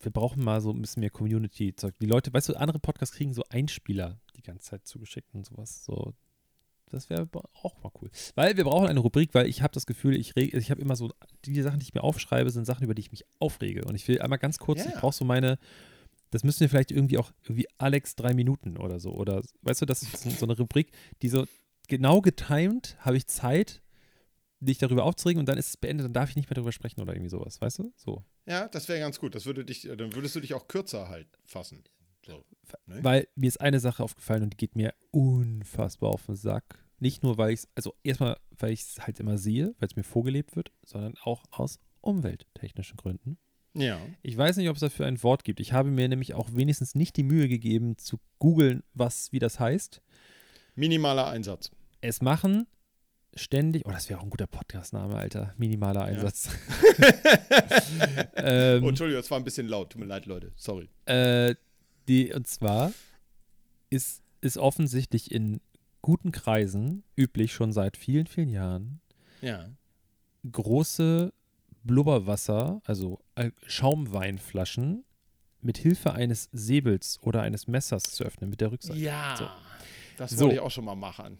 wir brauchen mal so ein bisschen mehr Community-Zeug. Die Leute, weißt du, andere Podcasts kriegen so Einspieler die ganze Zeit zugeschickt und sowas. So, das wäre auch mal cool. Weil wir brauchen eine Rubrik, weil ich habe das Gefühl, ich, reg- ich habe immer so, die Sachen, die ich mir aufschreibe, sind Sachen, über die ich mich aufrege. Und ich will einmal ganz kurz, Ja. ich brauche so meine, das müssen wir vielleicht irgendwie auch, irgendwie Alex drei Minuten oder so. Oder, weißt du, das ist so eine Rubrik, die so genau getimed, habe ich Zeit, dich darüber aufzuregen und dann ist es beendet, dann darf ich nicht mehr darüber sprechen oder irgendwie sowas, weißt du? So. Ja, das wäre ganz gut. Das würde dich, äh, dann würdest du dich auch kürzer halt fassen. So. Ne? Weil mir ist eine Sache aufgefallen und die geht mir unfassbar auf den Sack. Nicht nur, weil ich es, also erstmal, weil ich es halt immer sehe, weil es mir vorgelebt wird, sondern auch aus umwelttechnischen Gründen. Ja. Ich weiß nicht, ob es dafür ein Wort gibt. Ich habe mir nämlich auch wenigstens nicht die Mühe gegeben, zu googeln, was, wie das heißt. Minimaler Einsatz. Es machen ständig, oh, das wäre auch ein guter Podcast-Name, Alter. Minimaler Einsatz. ähm, Oh, Entschuldigung, das war ein bisschen laut. Tut mir leid, Leute. Sorry. Äh, die, und zwar ist, ist offensichtlich in guten Kreisen üblich, schon seit vielen, vielen Jahren, Ja. große Blubberwasser, also äh, Schaumweinflaschen, mit Hilfe eines Säbels oder eines Messers zu öffnen mit der Rückseite. Ja. So. Das So. wollte ich auch schon mal machen.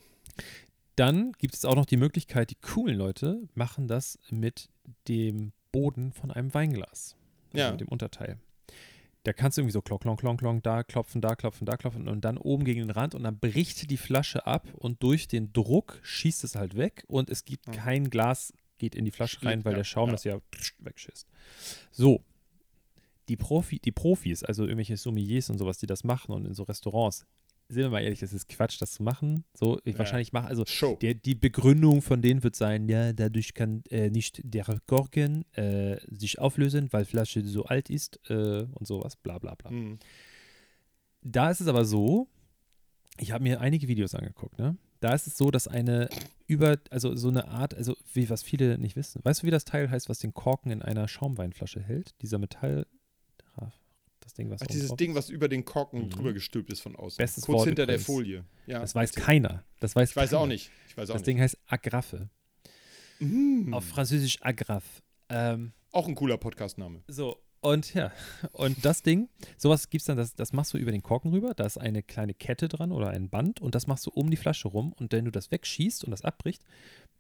Dann gibt es auch noch die Möglichkeit, die coolen Leute machen das mit dem Boden von einem Weinglas. Also Ja. Mit dem Unterteil. Da kannst du irgendwie so klonk, klonk, klonk, klonk, da klopfen, da klopfen, da klopfen und dann oben gegen den Rand und dann bricht die Flasche ab und durch den Druck schießt es halt weg und es gibt Ja. kein Glas, geht in die Flasche rein, weil ja, der Schaum ja. das ja wegschießt. So. Die, Profi, die Profis, also irgendwelche Sommeliers und sowas, die das machen und in so Restaurants, sind wir mal ehrlich, das ist Quatsch, das zu machen. So, ich Ja. wahrscheinlich mache, also der, die Begründung von denen wird sein, ja, dadurch kann äh, nicht der Korken äh, sich auflösen, weil Flasche so alt ist äh, und sowas, bla bla bla. Hm. Da ist es aber so, ich habe mir einige Videos angeguckt, ne? Da ist es so, dass eine über, also so eine Art, also wie was viele nicht wissen. Weißt du, wie das Teil heißt, was den Korken in einer Schaumweinflasche hält? Dieser Metall, das Ding, was Ach, dieses Ding, was über den Korken Mhm. drüber gestülpt ist von außen. Bestes Kurz Wort hinter der Folie. Ja, Das weiß keiner. Das weiß Ich weiß keiner. auch nicht. Ich weiß auch Das nicht. Ding heißt Agraffe. Mm. Auf Französisch Agraffe. Ähm, Auch ein cooler Podcastname. So, und ja, und das Ding, sowas gibt's dann, das, das machst du über den Korken rüber, da ist eine kleine Kette dran oder ein Band und das machst du um die Flasche rum und wenn du das wegschießt und das abbricht,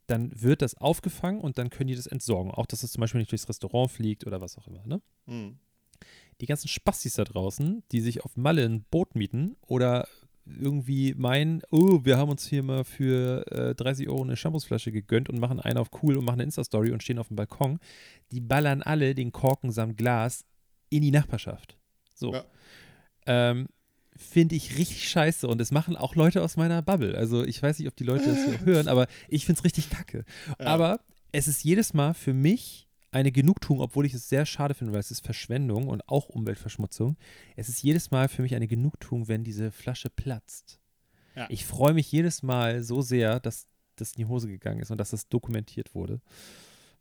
dann wird das aufgefangen und dann können die das entsorgen. Auch, dass es zum Beispiel nicht durchs Restaurant fliegt oder was auch immer, ne? Hm. Die ganzen Spastis da draußen, die sich auf Malle ein Boot mieten oder irgendwie meinen, oh, wir haben uns hier mal für äh, 30 Euro eine Shampoosflasche gegönnt und machen einen auf cool und machen eine Insta-Story und stehen auf dem Balkon, die ballern alle den Korken samt Glas in die Nachbarschaft. So. Ja. Ähm, Finde ich richtig scheiße und das machen auch Leute aus meiner Bubble. Also ich weiß nicht, ob die Leute das so hören, aber ich finde es richtig kacke. Ja. Aber es ist jedes Mal für mich eine Genugtuung, obwohl ich es sehr schade finde, weil es ist Verschwendung und auch Umweltverschmutzung. Es ist jedes Mal für mich eine Genugtuung, wenn diese Flasche platzt. Ja. Ich freue mich jedes Mal so sehr, dass das in die Hose gegangen ist und dass das dokumentiert wurde,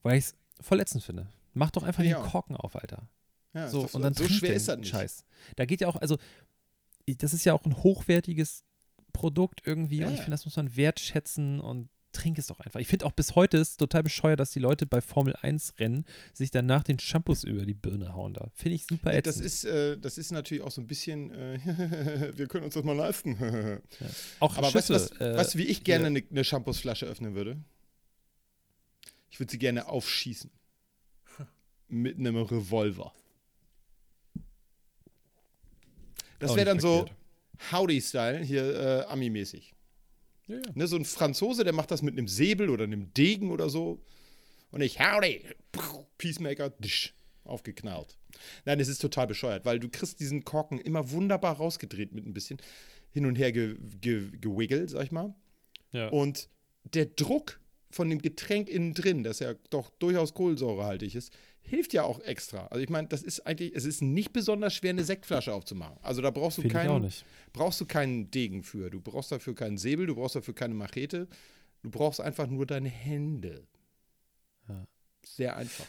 weil ich es verletzend finde. Mach doch einfach Finde den. Korken auf, Alter. Ja, So, und dann so schwer ist das nicht. Scheiß. Da geht ja auch, also, das ist ja auch ein hochwertiges Produkt irgendwie Ja, und ich ja. finde, das muss man wertschätzen und trink es doch einfach. Ich finde auch bis heute ist total bescheuert, dass die Leute bei Formel 1 Rennen sich danach den Shampoos über die Birne hauen da. Finde ich super ätzend. Das ist, äh, das ist natürlich auch so ein bisschen, äh, wir können uns das mal leisten. auch Aber weißt du, was, Schüsse, äh, weißt du, wie ich gerne hier- eine, eine Shampoosflasche öffnen würde? Ich würde sie gerne aufschießen. Mit einem Revolver. Das wäre dann nicht so verkehrt. Howdy-Style, hier äh, Ami-mäßig. Ja, ja. Ne, so ein Franzose, der macht das mit einem Säbel oder einem Degen oder so. Und ich, howdy, Peacemaker, disch, aufgeknallt. Nein, es ist total bescheuert, weil du kriegst diesen Korken immer wunderbar rausgedreht mit ein bisschen hin und her ge, ge, gewiggelt, sag ich mal. Ja. Und der Druck von dem Getränk innen drin, das ja doch durchaus kohlensäurehaltig ist, hilft ja auch extra. Also ich meine, das ist eigentlich, es ist nicht besonders schwer, eine Sektflasche aufzumachen. Also da brauchst du auch keinen, brauchst du keinen Degen für. Du brauchst dafür keinen Säbel, du brauchst dafür keine Machete. Du brauchst einfach nur deine Hände. Ja. Sehr einfach.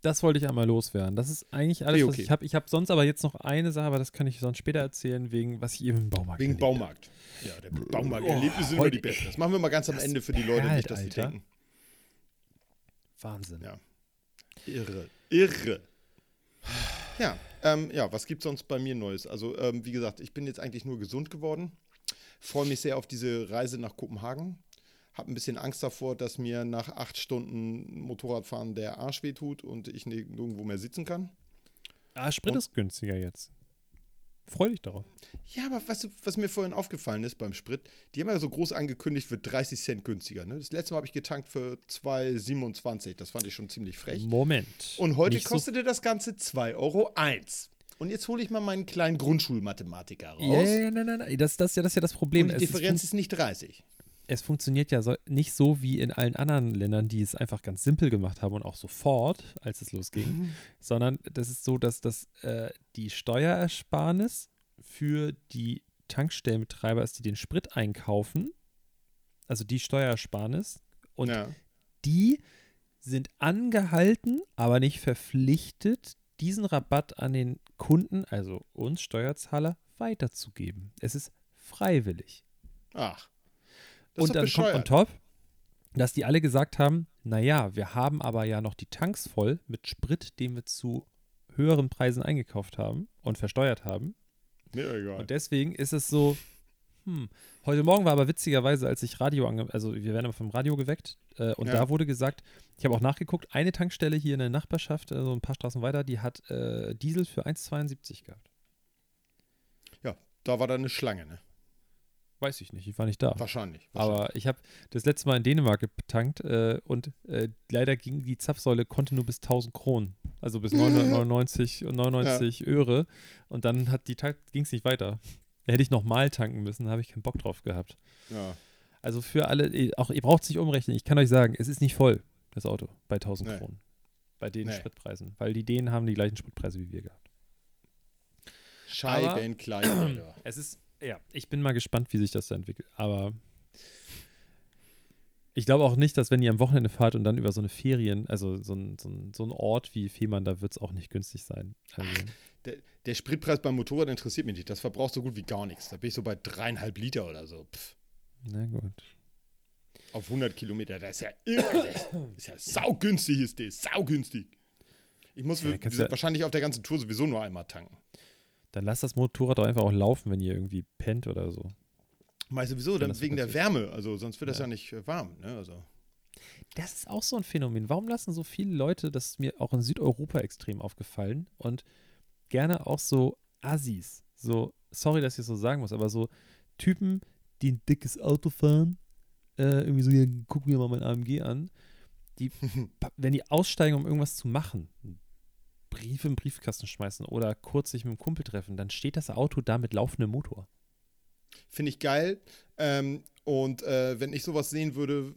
Das wollte ich einmal loswerden. Das ist eigentlich alles, Okay, was okay. ich habe. Ich habe sonst aber jetzt noch eine Sache, aber das kann ich sonst später erzählen, wegen was ich eben im Baumarkt Wegen. Baumarkt. Ja, der Baumarkt-Erlebnisse sind immer die besten. Das machen wir mal ganz am Ende für die Leute, perlt, nicht, dass sie denken. Wahnsinn. Ja. Irre. Irre. Ja, ähm, ja, was gibt sonst bei mir Neues? Also, ähm, wie gesagt, ich bin jetzt eigentlich nur gesund geworden. Freue mich sehr auf diese Reise nach Kopenhagen. Hab ein bisschen Angst davor, dass mir nach acht Stunden Motorradfahren der Arsch wehtut und ich ni- nirgendwo mehr sitzen kann. Ah, Sprit Und- ist günstiger jetzt. Freu dich darauf. Ja, aber weißt du, was mir vorhin aufgefallen ist beim Sprit? Die haben ja so groß angekündigt, wird 30 Cent günstiger. Ne? Das letzte Mal habe ich getankt für 2,27. Das fand ich schon ziemlich frech. Moment. Und heute Nicht so- kostete das Ganze 2,01 Euro. Und jetzt hole ich mal meinen kleinen Grundschulmathematiker raus. Ja, ja, nein, nein, nein. Das, das, ist ja, das ist ja das Problem. Und die Es ist Differenz ist nicht 30. es funktioniert ja so, nicht so wie in allen anderen Ländern, die es einfach ganz simpel gemacht haben und auch sofort, als es losging, sondern das ist so, dass das, äh, die Steuerersparnis für die Tankstellenbetreiber ist, die den Sprit einkaufen, also die Steuerersparnis, und ja. die sind angehalten, aber nicht verpflichtet, diesen Rabatt an den Kunden, also uns Steuerzahler, weiterzugeben. Es ist freiwillig Ach. Das und dann kommt on bescheuert. top, dass die alle gesagt haben, naja, wir haben aber ja noch die Tanks voll mit Sprit, den wir zu höheren Preisen eingekauft haben und versteuert haben. Mir egal. Und deswegen ist es so, hm. Heute Morgen war aber witzigerweise, als ich Radio ange... Also wir werden vom Radio geweckt äh, und Ja. da wurde gesagt, ich habe auch nachgeguckt, eine Tankstelle hier in der Nachbarschaft, also ein paar Straßen weiter, die hat äh, Diesel für 1,72 gehabt. ja, da war da eine Schlange, ne? Weiß ich nicht, ich war nicht da. Wahrscheinlich. wahrscheinlich. Aber ich habe das letzte Mal in Dänemark getankt äh, und äh, leider ging die Zapfsäule konnte nur bis 1000 Kronen, also bis 999 und 99 Öre und dann hat die ging es nicht weiter. Da hätte ich nochmal tanken müssen, da habe ich keinen Bock drauf gehabt. Ja. Also für alle, auch ihr braucht es nicht umrechnen. Ich kann euch sagen, es ist nicht voll, das Auto, bei 1000 Nee. Kronen. Bei den Nee. Spritpreisen, weil die Dänen haben die gleichen Spritpreise wie wir gehabt. Scheiben klein, Alter. Es ist, ja, ich bin mal gespannt, wie sich das da entwickelt. Aber ich glaube auch nicht, dass wenn ihr am Wochenende fahrt und dann über so eine Ferien, also so ein, so ein, so ein Ort wie Fehmarn, da wird es auch nicht günstig sein. Also, Der, der Spritpreis beim Motorrad interessiert mich nicht. Das verbraucht so gut wie gar nichts. Da bin ich so bei dreieinhalb Liter oder so. Pff, na gut. auf 100 Kilometer. Das ist ja irre. Das ist ja saugünstig ist das. Saugünstig. Ich muss Ja, wahrscheinlich auf der ganzen Tour sowieso nur einmal tanken. Dann lasst das Motorrad doch einfach auch laufen, wenn ihr irgendwie pennt oder so. Meist sowieso, dann wegen der Wärme. Also sonst wird das Ja. ja nicht äh, warm. Ne? Also. Das ist auch so ein Phänomen. Warum lassen so viele Leute, das ist mir auch in Südeuropa extrem aufgefallen und gerne auch so Assis, so, sorry, dass ich es so sagen muss, aber so Typen, die ein dickes Auto fahren, äh, irgendwie so, ja, guck mir mal mein AMG an, die, wenn die aussteigen, um irgendwas zu machen, Briefe im Briefkasten schmeißen oder kurz sich mit einem Kumpel treffen, dann steht das Auto da mit laufendem Motor. Finde ich geil. Ähm, und äh, wenn ich sowas sehen würde,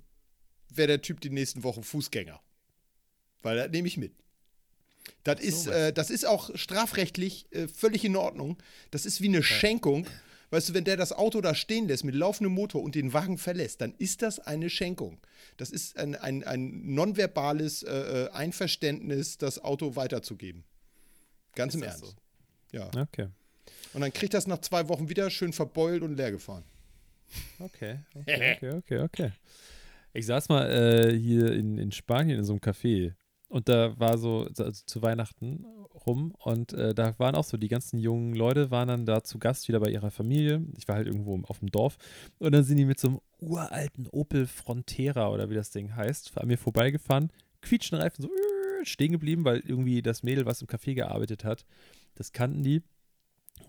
wäre der Typ die nächsten Wochen Fußgänger. Weil das nehme ich mit. Das ist, äh, das ist auch strafrechtlich äh, völlig in Ordnung. Das ist wie eine Schenkung. Weißt du, wenn der das Auto da stehen lässt mit laufendem Motor und den Wagen verlässt, dann ist das eine Schenkung. Das ist ein, ein, ein nonverbales äh, äh, Einverständnis, das Auto weiterzugeben. Ganz im das Ernst. Ja. Okay. Und dann kriegt das nach zwei Wochen wieder schön verbeult und leer gefahren. Okay, okay, okay, okay, okay. Ich saß mal äh, hier in, in Spanien in so einem Café und da war so, also zu Weihnachten rum und äh, da waren auch so die ganzen jungen Leute, waren dann da zu Gast wieder bei ihrer Familie. Ich war halt irgendwo auf dem Dorf und dann sind die mit so einem uralten Opel Frontera oder wie das Ding heißt, an mir vorbeigefahren, quietschen Reifen so äh, stehen geblieben, weil irgendwie das Mädel, was im Café gearbeitet hat, das kannten die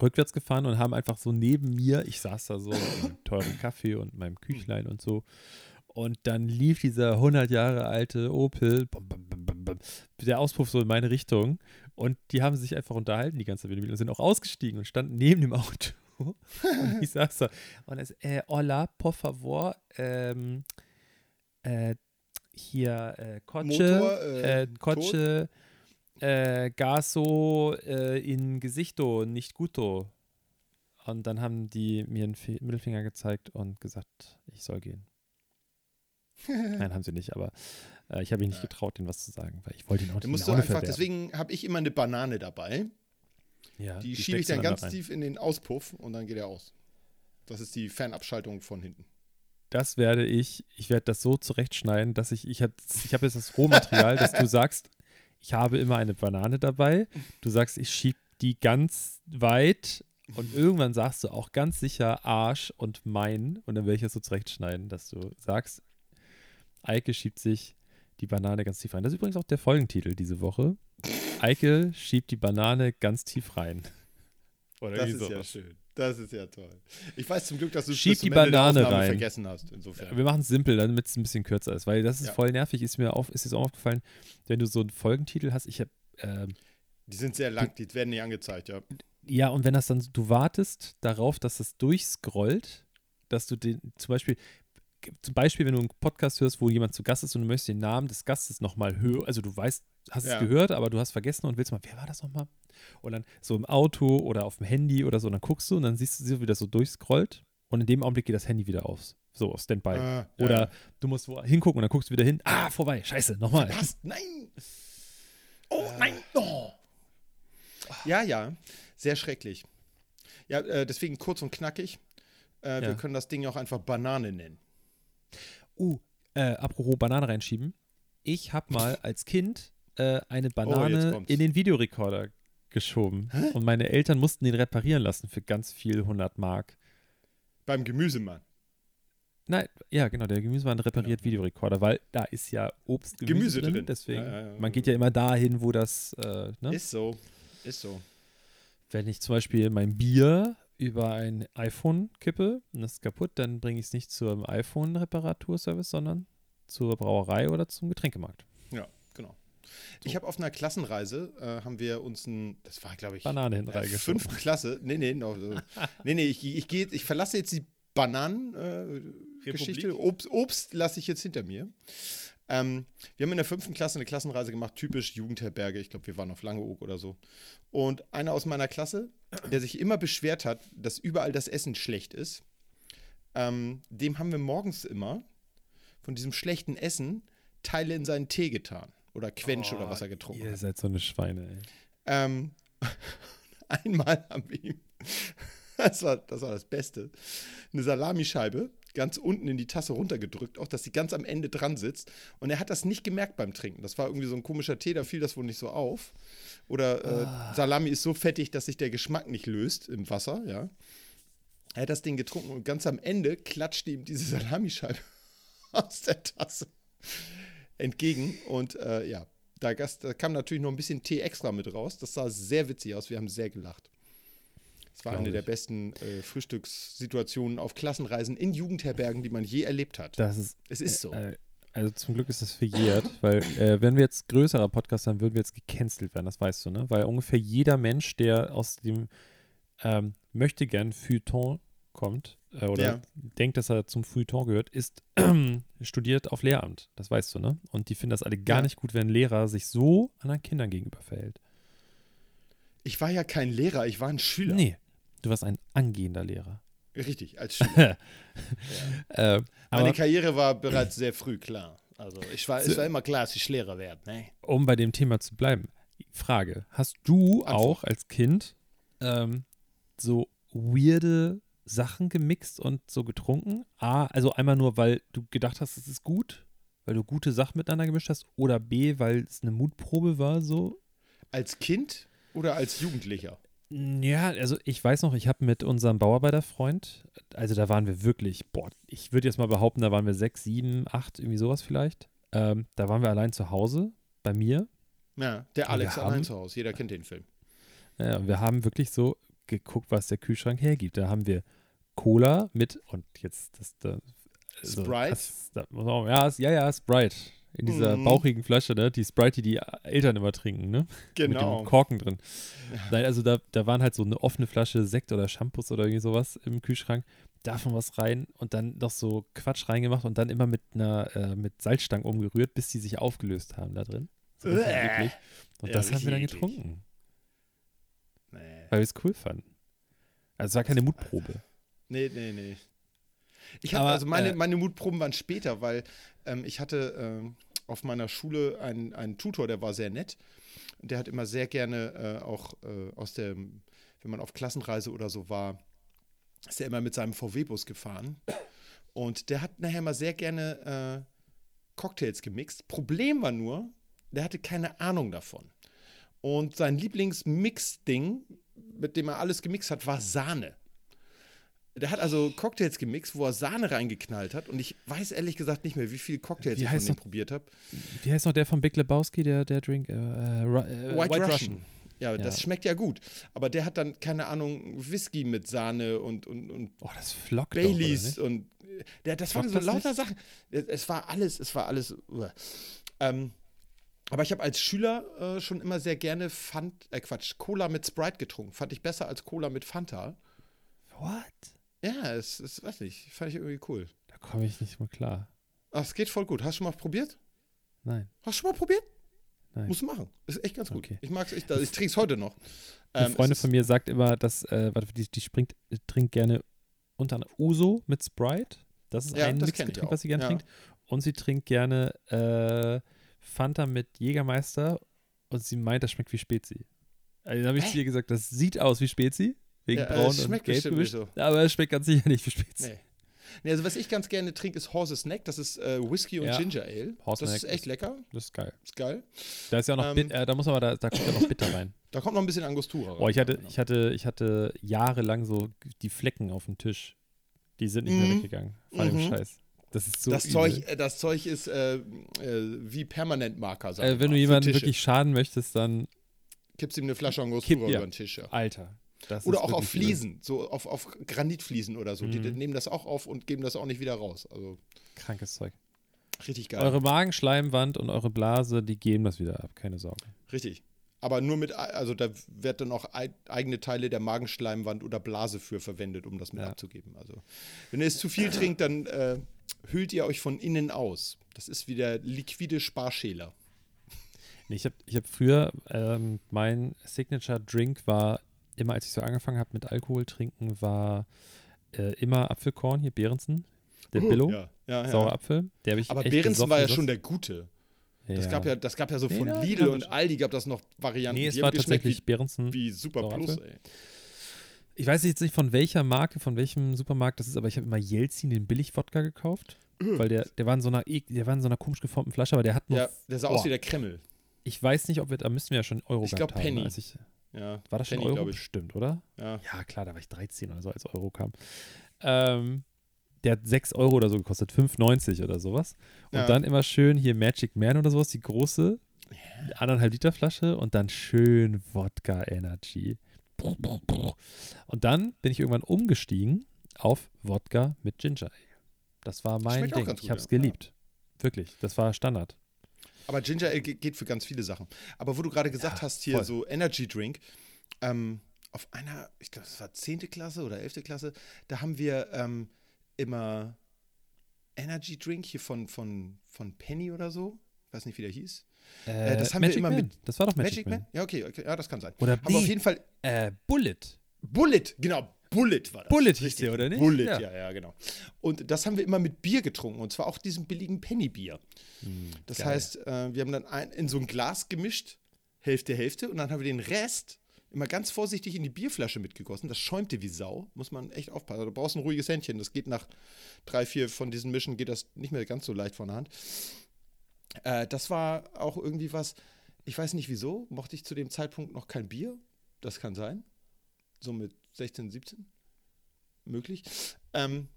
rückwärts gefahren und haben einfach so neben mir, ich saß da so mit einem teuren Kaffee und meinem Küchlein und so. Und dann lief dieser 100 Jahre alte Opel, bum, bum, der Auspuff so in meine Richtung. Und die haben sich einfach unterhalten die ganze Zeit und sind auch ausgestiegen und standen neben dem Auto. Und ich saß da und es, äh, hola, por favor, ähm, äh, hier, äh, Motor, äh, äh, Coche, äh, Gaso in Gesichto, nicht guto. Und dann haben die mir einen Fi- Mittelfinger gezeigt und gesagt, ich soll gehen. Nein, haben sie nicht, aber äh, ich habe mich nicht getraut, denen was zu sagen, weil ich wollte ihn auch nicht musst die du einfach, deswegen habe ich immer eine Banane dabei. ja, Die, schiebe ich dann ganz da tief in den Auspuff und dann geht er aus. Das ist die Fernabschaltung von hinten. Das werde ich, ich werde das so zurechtschneiden, dass ich, ich habe ich hab jetzt das Rohmaterial, dass du sagst, ich habe immer eine Banane dabei. Du sagst, ich schiebe die ganz weit und irgendwann sagst du auch ganz sicher Arsch und mein und dann werde ich das so zurechtschneiden, dass du sagst, Eike schiebt sich die Banane ganz tief rein. Das ist übrigens auch der Folgentitel diese Woche. Eike schiebt die Banane ganz tief rein. Oder Das ist ja sowas. schön. Das ist ja toll. Ich weiß zum Glück, dass du Schieb die Banane rein. vergessen hast. Insofern. Wir machen es simpel, damit es ein bisschen kürzer ist, weil das ist Ja. voll nervig. Ist mir auf, ist jetzt auch aufgefallen, wenn du so einen Folgentitel hast. Ich habe ähm, Die sind sehr lang, die werden nicht angezeigt, ja. ja und wenn das dann, du wartest darauf, dass es durchscrollt, dass du den zum Beispiel zum Beispiel, wenn du einen Podcast hörst, wo jemand zu Gast ist und du möchtest den Namen des Gastes nochmal hören, also du weißt, hast Ja. es gehört, aber du hast vergessen und willst mal, wer war das nochmal? Und dann so im Auto oder auf dem Handy oder so, und dann guckst du und dann siehst du, wie das so durchscrollt und in dem Augenblick geht das Handy wieder aus. So, auf Standby. Ah, ja, Oder ja. du musst wo hingucken und dann guckst du wieder hin. Ah, vorbei. Scheiße, nochmal. Passt, nein! Oh, nein! Oh. Ja, ja, sehr schrecklich. Ja, äh, deswegen kurz und knackig. Äh, Wir können das Ding auch einfach Banane nennen. Uh, äh, apropos Banane reinschieben. Ich habe mal als Kind äh, eine jetzt Banane kommt's. in den Videorekorder geschoben. Und meine Eltern mussten den reparieren lassen für ganz viel 100 Mark. Beim Gemüsemann. Nein, ja, genau, der Gemüsemann repariert Videorekorder, weil da ist ja Obst, Gemüse, Gemüse drin. drin. Deswegen, Ja, ja, ja. man geht ja immer dahin, wo das, äh, ne? Ist so. Ist so. Wenn ich zum Beispiel mein Bier über ein iPhone kippe und das ist kaputt, dann bringe ich es nicht zum iPhone-Reparaturservice, sondern zur Brauerei oder zum Getränkemarkt. Ja, genau. Ich habe auf einer Klassenreise, äh, haben wir uns ein, das war glaube ich, Banane äh, fünfte Klasse. Nee, nee, so. nee, nee, ich, ich, geh, ich verlasse jetzt die Bananen-Geschichte. Republik? Obst, Obst lasse ich jetzt hinter mir. Ähm, wir haben in der fünften Klasse eine Klassenreise gemacht, typisch Jugendherberge. Ich glaube, wir waren auf Langeoog oder so. Und einer aus meiner Klasse, der sich immer beschwert hat, dass überall das Essen schlecht ist, ähm, dem haben wir morgens immer von diesem schlechten Essen Teile in seinen Tee getan. Oder Quench oder was er getrunken Oh, Ihr hat. seid so eine Schweine, ey. Ähm, einmal haben wir ihm, das war, das war das Beste, eine Salamischeibe ganz unten in die Tasse runtergedrückt, auch dass sie ganz am Ende dran sitzt. Und er hat das nicht gemerkt beim Trinken. Das war irgendwie so ein komischer Tee, da fiel das wohl nicht so auf. Oder äh, Salami ist so fettig, dass sich der Geschmack nicht löst im Wasser, ja. Er hat das Ding getrunken und ganz am Ende klatschte ihm diese Salamischeibe aus der Tasse entgegen. Und äh, ja, da, da kam natürlich noch ein bisschen Tee extra mit raus. Das sah sehr witzig aus. Wir haben sehr gelacht. Es war eine der ich. besten äh, Frühstückssituationen auf Klassenreisen in Jugendherbergen, die man je erlebt hat. Das ist, es ist so. äh, also zum Glück ist das verjährt, weil äh, wenn wir jetzt größerer Podcast haben, würden wir jetzt gecancelt werden, das weißt du, ne? Weil ungefähr jeder Mensch, der aus dem ähm, möchte gern Feuilleton kommt äh, oder Ja. denkt, dass er zum Feuilleton gehört, ist studiert auf Lehramt. Das weißt du, ne? Und die finden das alle gar Ja. nicht gut, wenn ein Lehrer sich so anderen Kindern gegenüber verhält. Ich war ja kein Lehrer, ich war ein Schüler. Nee, du warst ein angehender Lehrer. Richtig, als Schüler. Äh, Meine aber Karriere war bereits sehr früh klar. Also ich war, es war immer klar, dass ich Lehrer werde. Ne? um bei dem Thema zu bleiben, Frage: Hast du Antwort. auch als Kind ähm, so weirde Sachen gemixt und so getrunken? A, also einmal nur, weil du gedacht hast, es ist gut, weil du gute Sachen miteinander gemischt hast, oder B, weil es eine Mutprobe war, so? Als Kind oder als Jugendlicher? Ja, also ich weiß noch, ich habe mit unserem Bauarbeiterfreund, also da waren wir wirklich, boah, ich würde jetzt mal behaupten, da waren wir sechs, sieben, acht, irgendwie sowas vielleicht. Ähm, da waren wir allein zu Hause bei mir Ja, der Alex haben- allein zu Hause. Jeder kennt den Film. Ja, und wir haben wirklich so geguckt, was der Kühlschrank hergibt. Da haben wir Cola mit und jetzt das da, so, Sprite? Das, da, muss man auch- ja, es- ja, ja, Sprite. In dieser Mhm. bauchigen Flasche, ne? Die Sprite, die die Eltern immer trinken, ne? Mit Genau. dem Korken drin. Nein, also da, da waren halt so eine offene Flasche Sekt oder Shampoos oder irgendwie sowas im Kühlschrank. Davon was rein und dann noch so Quatsch reingemacht und dann immer mit einer äh, mit Salzstangen umgerührt, bis die sich aufgelöst haben da drin. So. Und Ja, das haben wir dann getrunken, Nee. weil wir es cool fanden. Also es war keine Mutprobe. Nee, nee, nee. Ich Aber, also meine, äh, meine Mutproben waren später, weil ähm, ich hatte ähm, auf meiner Schule einen, einen Tutor, der war sehr nett. Und der hat immer sehr gerne äh, auch äh, aus der, wenn man auf Klassenreise oder so war, ist er immer mit seinem VW-Bus gefahren. Und der hat nachher mal sehr gerne äh, Cocktails gemixt. Problem war nur, der hatte keine Ahnung davon. Und sein Lieblingsmix-Ding, mit dem er alles gemixt hat, war Sahne. Der hat also Cocktails gemixt, wo er Sahne reingeknallt hat. Und ich weiß ehrlich gesagt nicht mehr, wie viele Cocktails Wie ich von dem noch- probiert habe. Wie heißt noch der von Big Lebowski, der, der Drink? Äh, äh, äh, White, Russian. Ja, Ja. das schmeckt ja gut. Aber der hat dann, keine Ahnung, Whisky mit Sahne und, und, und Oh, das flockt Baileys doch, und äh, der, das waren so das lauter Sachen. Es es war alles, es war alles. Ähm, aber ich habe als Schüler äh, schon immer sehr gerne Fant, äh Quatsch, Cola mit Sprite getrunken. Fand ich besser als Cola mit Fanta. nicht? What? Ja, es, es weiß nicht, fand ich irgendwie cool. Da komme ich nicht mal klar. Ach, es geht voll gut. Hast du schon mal probiert? Nein. Hast du schon mal probiert? Nein. Musst du machen. Ist echt ganz gut. Okay. Ich mag's, ich, ich trinke es heute noch. Eine Ähm, Freundin es ist- von mir sagt immer, dass, äh, warte, die, die springt, trinkt gerne unter anderem Uso mit Sprite. Das ist Ja, ein das Mixgetränk, was sie gerne Ja. trinkt. Und sie trinkt gerne äh, Fanta mit Jägermeister und sie meint, das schmeckt wie Spezi. Also, dann habe ich zu ihr gesagt, das sieht aus wie Spezi, wegen Ja, äh, braun es und schmeckt gelb bestimmt gemischt, nicht aber es schmeckt ganz sicher nicht wie Spezi. Nee. Nee, also was ich ganz gerne trinke, ist Horse's Neck. Das ist äh, Whisky und Ja. Ginger Ale. Horse's das Neck ist echt lecker. Das ist geil. Ist geil. Da ist ja auch noch, Ähm, Bit- äh, da muss aber, da, da kommt ja noch Bitter rein. Da kommt noch ein bisschen Angostura Oh, ich hatte, rein. ich hatte, ich hatte jahrelang so die Flecken auf dem Tisch. Die sind nicht mehr Mhm. weggegangen. Von dem Mhm. Scheiß. Das ist so das, übel. Zeug, äh, das Zeug ist äh, äh, wie Permanentmarker. Äh, wenn du jemandem Tische. wirklich schaden möchtest, dann Kippst ihm eine Flasche Angostura Kipp, ja. über den Tisch. Ja. Alter. Das Oder auch auf übel. Fliesen, so auf, auf Granitfliesen oder so. Die Mhm. nehmen das auch auf und geben das auch nicht wieder raus. Also Krankes Zeug. richtig geil. Eure Magenschleimwand und eure Blase, die geben das wieder ab, keine Sorge. Richtig. Aber nur mit, also da wird dann auch ei- eigene Teile der Magenschleimwand oder Blase für verwendet, um das mit Ja. abzugeben. Also wenn ihr es zu viel trinkt, dann äh, hüllt ihr euch von innen aus. Das ist wie der liquide Sparschäler. Nee, ich habe ich hab früher, ähm, mein Signature-Drink war, immer als ich so angefangen habe mit Alkohol trinken, war äh, immer Apfelkorn, hier Behrensen, der Billo, Ja, ja, ja. saurer Apfel. Der habe ich Aber echt Behrensen war ja schon der Gute. Das, gab ja, das gab ja so von ja, Lidl und Aldi gab das noch Varianten. Nee, es war tatsächlich Behrensen. wie, wie Super Plus, ey. Ich weiß jetzt nicht von welcher Marke, von welchem Supermarkt das ist, aber ich habe immer Jelzin den Billig-Wodka gekauft. Weil der, der war in so einer, ek- der war in so einer komisch geformten Flasche, aber der hat nur. Ja, der sah aus Boah. wie der Kreml. Ich weiß nicht, ob wir, da müssten wir ja schon Euro Ich gehabt glaub, haben. Penny. Ich, Ja, war das schon Penny, Euro? Bestimmt, oder? Ja. Ja, klar, da war ich 13 oder so, als Euro kam. Ähm, der hat 6 Euro oder so gekostet, 5,90 oder sowas. Und Ja. dann immer schön hier Magic Man oder sowas, die große, anderthalb Liter Flasche und dann schön Wodka Energy. Und dann bin ich irgendwann umgestiegen auf Wodka mit Ginger Ale. Das war mein Schmeckt Ding. ganz Ich gut, habe es ja. geliebt. Wirklich, das war Standard. Aber Ginger Ale ge- geht für ganz viele Sachen. Aber wo du gerade gesagt Ja, hast, hier voll. so Energy Drink, ähm, auf einer, ich glaube, das war 10. Klasse oder 11. Klasse, da haben wir ähm, immer Energy Drink hier von, von, von Penny oder so. Ich weiß nicht, wie der hieß. Äh, das haben wir immer Man. mit- Das war doch Magic, Man. Ja, okay, okay, ja, das kann sein. Oder Aber auf nee, jeden Fall äh, Bullet. Bullet, genau. Bullet war das. Bullet hieß Richtig, der, oder nicht? Bullet, Ja. ja. ja, genau. Und das haben wir immer mit Bier getrunken. Und zwar auch diesem billigen Penny-Bier. Das geil. heißt, äh, wir haben dann ein, in so ein Glas gemischt, Hälfte, Hälfte. Und dann haben wir den Rest immer ganz vorsichtig in die Bierflasche mitgegossen. Das schäumte wie Sau. Muss man echt aufpassen. Du brauchst ein ruhiges Händchen. Das geht nach drei, vier von diesen Mischen, geht das nicht mehr ganz so leicht von der Hand. Äh, das war auch irgendwie was, ich weiß nicht wieso, mochte ich zu dem Zeitpunkt noch kein Bier. Das kann sein. So mit 16, 17. Möglich. Ähm,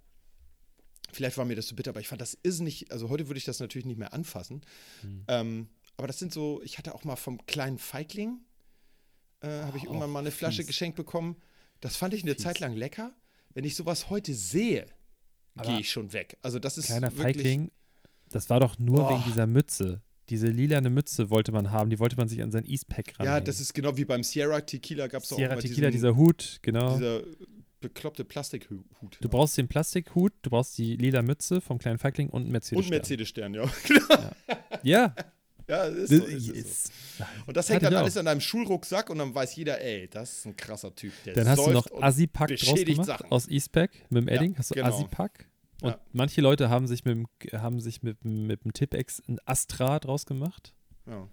vielleicht war mir das zu bitter, aber ich fand das ist nicht, also heute würde ich das natürlich nicht mehr anfassen. Hm. Ähm, aber das sind so, ich hatte auch mal vom kleinen Feigling, äh, habe ich Oh, irgendwann mal eine Flasche fies. geschenkt bekommen. Das fand ich eine Fies. Zeit lang lecker. Wenn ich sowas heute sehe, gehe ich schon weg. Also das ist Kleiner wirklich, Feigling, das war doch nur Boah. wegen dieser Mütze. Diese lilane Mütze wollte man haben, die wollte man sich an sein Eastpack ran. Ja, das ist genau wie beim Sierra Tequila gab es auch Sierra Tequila, diesen, dieser Hut, genau. dieser bekloppte Plastikhut. Du brauchst den Plastikhut, du brauchst die lila Mütze vom kleinen Feigling und einen Mercedes. Und Mercedes-Stern, ja. Ja, ja, ist das so, ist es so. ist, Und das hängt dann auch. alles an deinem Schulrucksack und dann weiß jeder, ey, das ist ein krasser Typ. Der Dann hast du noch Assi-Pack draus gemacht Sachen. aus Eastpack mit dem Ja, Edding. hast du genau. Assi-Pack. Und Ja. manche Leute haben sich mit dem, haben sich mit, mit dem Tipex ein Astra draus gemacht. Ja.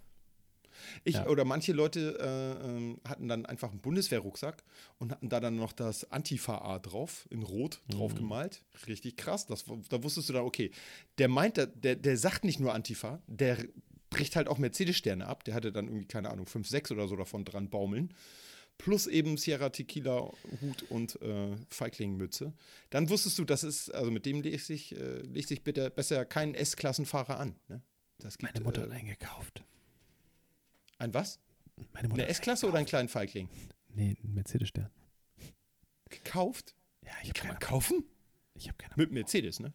Ich, Ja. Oder manche Leute äh, ähm, hatten dann einfach einen Bundeswehrrucksack und hatten da dann noch das Antifa-A drauf, in Rot drauf Mhm. gemalt. Richtig krass. Das, da wusstest du dann, okay, der meint, der, der, der sagt nicht nur Antifa, der bricht halt auch Mercedes-Sterne ab. Der hatte dann irgendwie, keine Ahnung, 5, 6 oder so davon dran baumeln. Plus eben Sierra Tequila Hut und äh, Feigling-Mütze. Dann wusstest du, das ist, also mit dem legt sich, äh, legt sich bitte besser kein S-Klassenfahrer an. Ne? Das gibt, Meine Mutter hat äh, eingekauft. ein was? Meine Mutter Eine S-Klasse oder einen kleinen Feigling? Nee, ein Mercedes-Stern. Gekauft? Ja, ich Kann man kaufen? Ich habe keine Mit Mercedes, ne?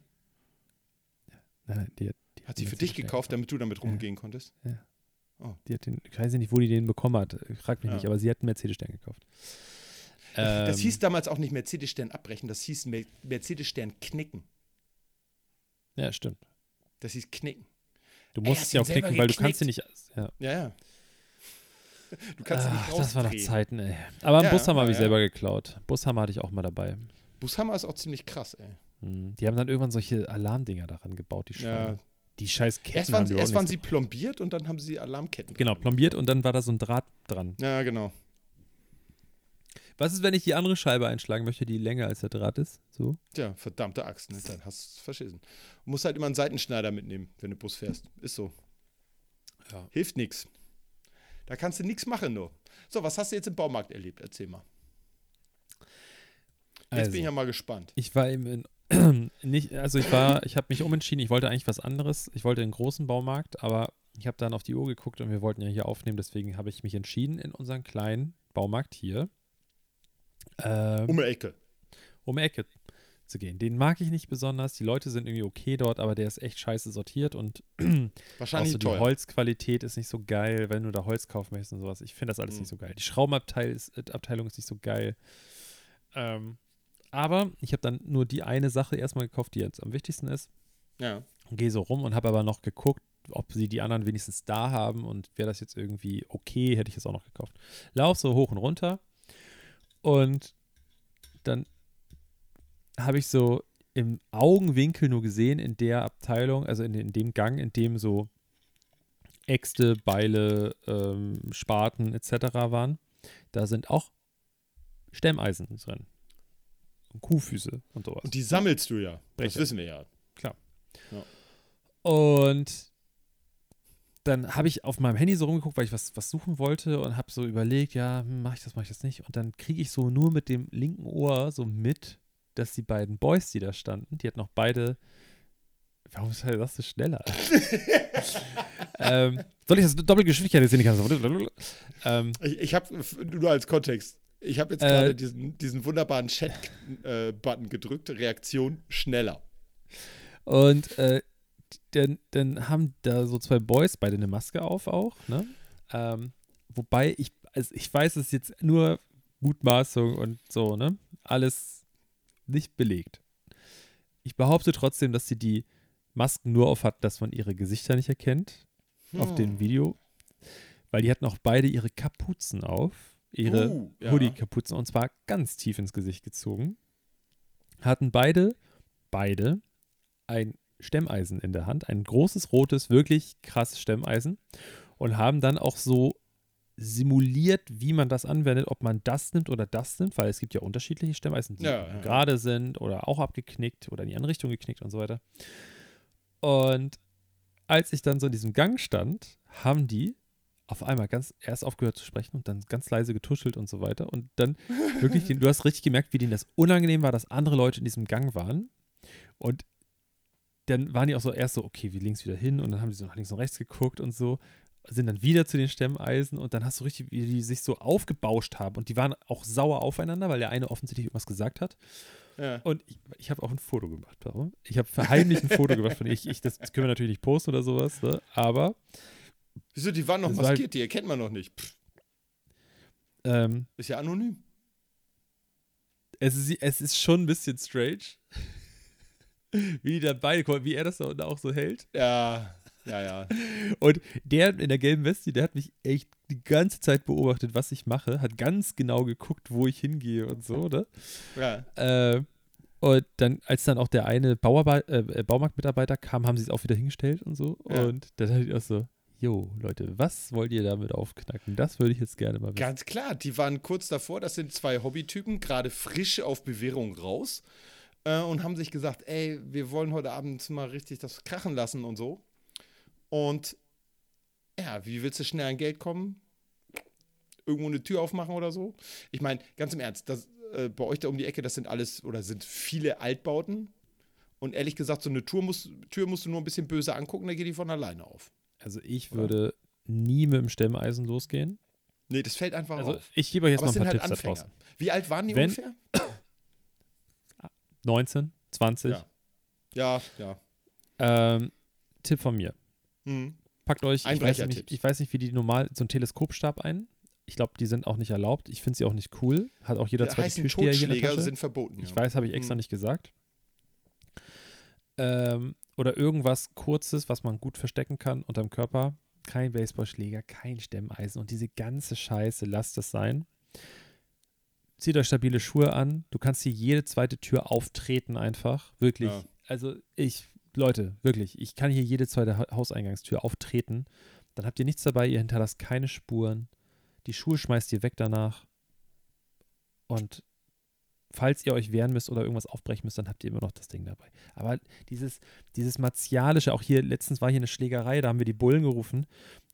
Nein, nein, die, hat- die Hat sie für einen dich Mercedes-Stern gekauft, damit du damit rumgehen konntest? Die hat den, ich weiß nicht, wo die den bekommen hat. Frag mich Ja. nicht, aber sie hat einen Mercedes-Stern gekauft. das Ähm, hieß damals auch nicht Mercedes-Stern abbrechen, das hieß Mer Mercedes-Stern knicken. Ja, stimmt. Das hieß knicken. Du musst hast ja auch knicken, weil du kannst sie geknickt? nicht. Ja. Ja, ja. Du kannst sie nicht Ach, das war noch rausdrehen. Zeiten, ey. Aber einen Ja, Bushammer habe ich ja, selber geklaut. Bushammer hatte ich auch mal dabei. Bushammer ist auch ziemlich krass, ey. Hm. Die haben dann irgendwann solche Alarmdinger daran gebaut, die Schweine. Ja. Die scheiß Ketten Erst waren, haben sie, erst waren sie plombiert und dann haben sie Alarmketten. Genau, plombiert und dann war da so ein Draht dran. Ja, genau. Was ist, wenn ich die andere Scheibe einschlagen möchte, die länger als der Draht ist? So? Tja, verdammte Axt, ne? dann hast du es verschissen. Du musst halt immer einen Seitenschneider mitnehmen, wenn du Bus fährst. Ist so. Ja. Hilft nichts. Da kannst du nichts machen nur. So, was hast du jetzt im Baumarkt erlebt? Erzähl mal. Jetzt Also, bin ich ja mal gespannt. ich war im in, nicht, also ich war, ich habe mich umentschieden, ich wollte eigentlich was anderes. Ich wollte einen großen Baumarkt, aber ich habe dann auf die Uhr geguckt und wir wollten ja hier aufnehmen, deswegen habe ich mich entschieden, in unseren kleinen Baumarkt hier ähm, Um die Ecke. um die Ecke zu gehen. Den mag ich nicht besonders. Die Leute sind irgendwie okay dort, aber der ist echt scheiße sortiert und auch Wahrscheinlich so die. Holzqualität ist nicht so geil, wenn du da Holz kaufen möchtest und sowas. Ich finde das alles Mhm. nicht so geil. Die Schraubenabteilung ist, äh, ist nicht so geil. Ähm, aber ich habe dann nur die eine Sache erstmal gekauft, die jetzt am wichtigsten ist. Ja. Gehe so rum und habe aber noch geguckt, ob sie die anderen wenigstens da haben und wäre das jetzt irgendwie okay, hätte ich das auch noch gekauft. Lauf so hoch und runter und dann habe ich so im Augenwinkel nur gesehen in der Abteilung, also in, in dem Gang, in dem so Äxte, Beile, ähm, Spaten etc. waren, da sind auch Stemmeisen drin. Und Kuhfüße und sowas. Und die sammelst du ja. Das Brecher. wissen wir ja. Und dann habe ich auf meinem Handy so rumgeguckt, weil ich was, was suchen wollte und habe so überlegt, ja, hm, mache ich das, mache ich das nicht. Und dann kriege ich so nur mit dem linken Ohr so mit, dass die beiden Boys, die da standen, die hatten noch beide. Warum ist das so schneller? ähm, soll ich das Doppelgeschwindigkeit jetzt sehen? Ähm, Ich, ich habe, nur als Kontext, ich habe jetzt Äh, gerade diesen, diesen wunderbaren Chat-Button gedrückt, Reaktion schneller. Und äh, dann, dann haben da so zwei Boys beide eine Maske auf auch, ne? Ähm, wobei ich, also ich weiß es jetzt nur Mutmaßung und so, ne? Alles nicht belegt. Ich behaupte trotzdem, dass sie die Masken nur auf hat, dass man ihre Gesichter nicht erkennt auf Hm. dem Video. Weil die hatten auch beide ihre Kapuzen auf. Ihre Uh, ja. Hoodie-Kapuzen und zwar ganz tief ins Gesicht gezogen. Hatten beide, beide ein Stemmeisen in der Hand, ein großes rotes, wirklich krasses Stemmeisen und haben dann auch so simuliert, wie man das anwendet, ob man das nimmt oder das nimmt, weil es gibt ja unterschiedliche Stemmeisen, die Ja, ja. gerade sind oder auch abgeknickt oder in die andere Richtung geknickt und so weiter. Und als ich dann so in diesem Gang stand, haben die auf einmal ganz erst aufgehört zu sprechen und dann ganz leise getuschelt und so weiter. Und dann wirklich, den, du hast richtig gemerkt, wie denen das unangenehm war, dass andere Leute in diesem Gang waren. Und dann waren die auch so erst so, okay, wie links wieder hin und dann haben die so nach links und rechts geguckt und so, sind dann wieder zu den Stemmeisen und dann hast du richtig, wie die sich so aufgebauscht haben und die waren auch sauer aufeinander, weil der eine offensichtlich irgendwas gesagt hat. Ja. Und ich, ich habe auch ein Foto gemacht, warum? Ich habe verheimlicht ein Foto gemacht von ich, ich das können wir natürlich nicht posten oder sowas, ne? aber Wieso, die waren noch Das war halt- maskiert, die erkennt man noch nicht. Ähm, ist ja anonym. es, ist, es ist schon ein bisschen strange, wie die da beide, wie er das da unten auch so hält. Ja, ja, ja. Und der in der gelben Weste, der hat mich echt die ganze Zeit beobachtet, was ich mache, hat ganz genau geguckt, wo ich hingehe und so, ne? ja. Äh, und dann, als dann auch der eine Bauarbe äh, Baumarktmitarbeiter kam, haben sie es auch wieder hingestellt und so. Ja. Und dann dachte ich auch so, jo, Leute, was wollt ihr damit aufknacken? Das würde ich jetzt gerne mal wissen. Ganz klar, die waren kurz davor, das sind zwei Hobbytypen, gerade frisch auf Bewährung raus äh, und haben sich gesagt, ey, wir wollen heute Abend mal richtig das krachen lassen und so. Und ja, wie willst du schnell an Geld kommen? Irgendwo eine Tür aufmachen oder so? Ich meine, ganz im Ernst, das, äh, bei euch da um die Ecke, das sind alles oder sind viele Altbauten. Und ehrlich gesagt, so eine Tür, muss, Tür musst du nur ein bisschen böse angucken, dann geht die von alleine auf. Also ich Oder? würde nie mit dem Stemmeisen losgehen. Nee, das fällt einfach Also auf. ich gebe euch jetzt Aber mal ein paar halt Tipps Anfänger. draußen. Wie alt waren die Wenn- ungefähr? 19, 20. Ja. Ja, ja. Ähm, Tipp von mir. Mhm. Packt euch, ich weiß, nicht, ich weiß nicht, wie die normal, so einen Teleskopstab ein. Ich glaube, die sind auch nicht erlaubt. Ich finde sie auch nicht cool. Hat auch jeder Die zweite Türsteher hier in der Tasche. sind verboten. Ich ja. weiß, habe ich extra Mhm. nicht gesagt. Ähm, oder irgendwas Kurzes, was man gut verstecken kann unterm Körper. Kein Baseballschläger, kein Stemmeisen und diese ganze Scheiße, lasst das sein. Zieht euch stabile Schuhe an. Du kannst hier jede zweite Tür auftreten einfach. Wirklich. Ja. Also ich, Leute, wirklich, ich kann hier jede zweite Ha- Hauseingangstür auftreten. Dann habt ihr nichts dabei, ihr hinterlasst keine Spuren. Die Schuhe schmeißt ihr weg danach. Und falls ihr euch wehren müsst oder irgendwas aufbrechen müsst, dann habt ihr immer noch das Ding dabei. Aber dieses, dieses martialische, auch hier, letztens war hier eine Schlägerei, da haben wir die Bullen gerufen,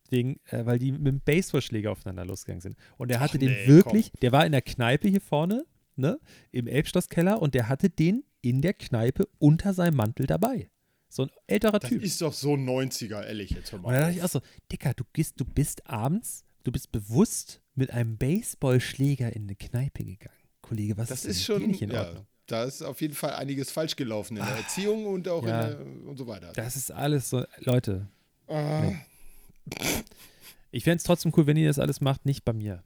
wegen, äh, weil die mit dem Baseballschläger aufeinander losgegangen sind. Und der hatte den nee, wirklich, der war in der Kneipe hier vorne, ne, im Elbschlosskeller und der hatte den in der Kneipe unter seinem Mantel dabei. So ein älterer Das Typ. ist doch so 90er, ehrlich, jetzt hör Und da mal. dachte ich auch so, Dicker, du bist, du bist abends, du bist bewusst mit einem Baseballschläger in eine Kneipe gegangen. Kollege, was Das ist, ist schon, nicht in ja, Ordnung? da ist auf jeden Fall einiges falsch gelaufen in der Erziehung und auch Ja. in der, und so weiter. Das ist alles so, Leute, Ah, Nee. ich fände es trotzdem cool, wenn ihr das alles macht, nicht bei mir.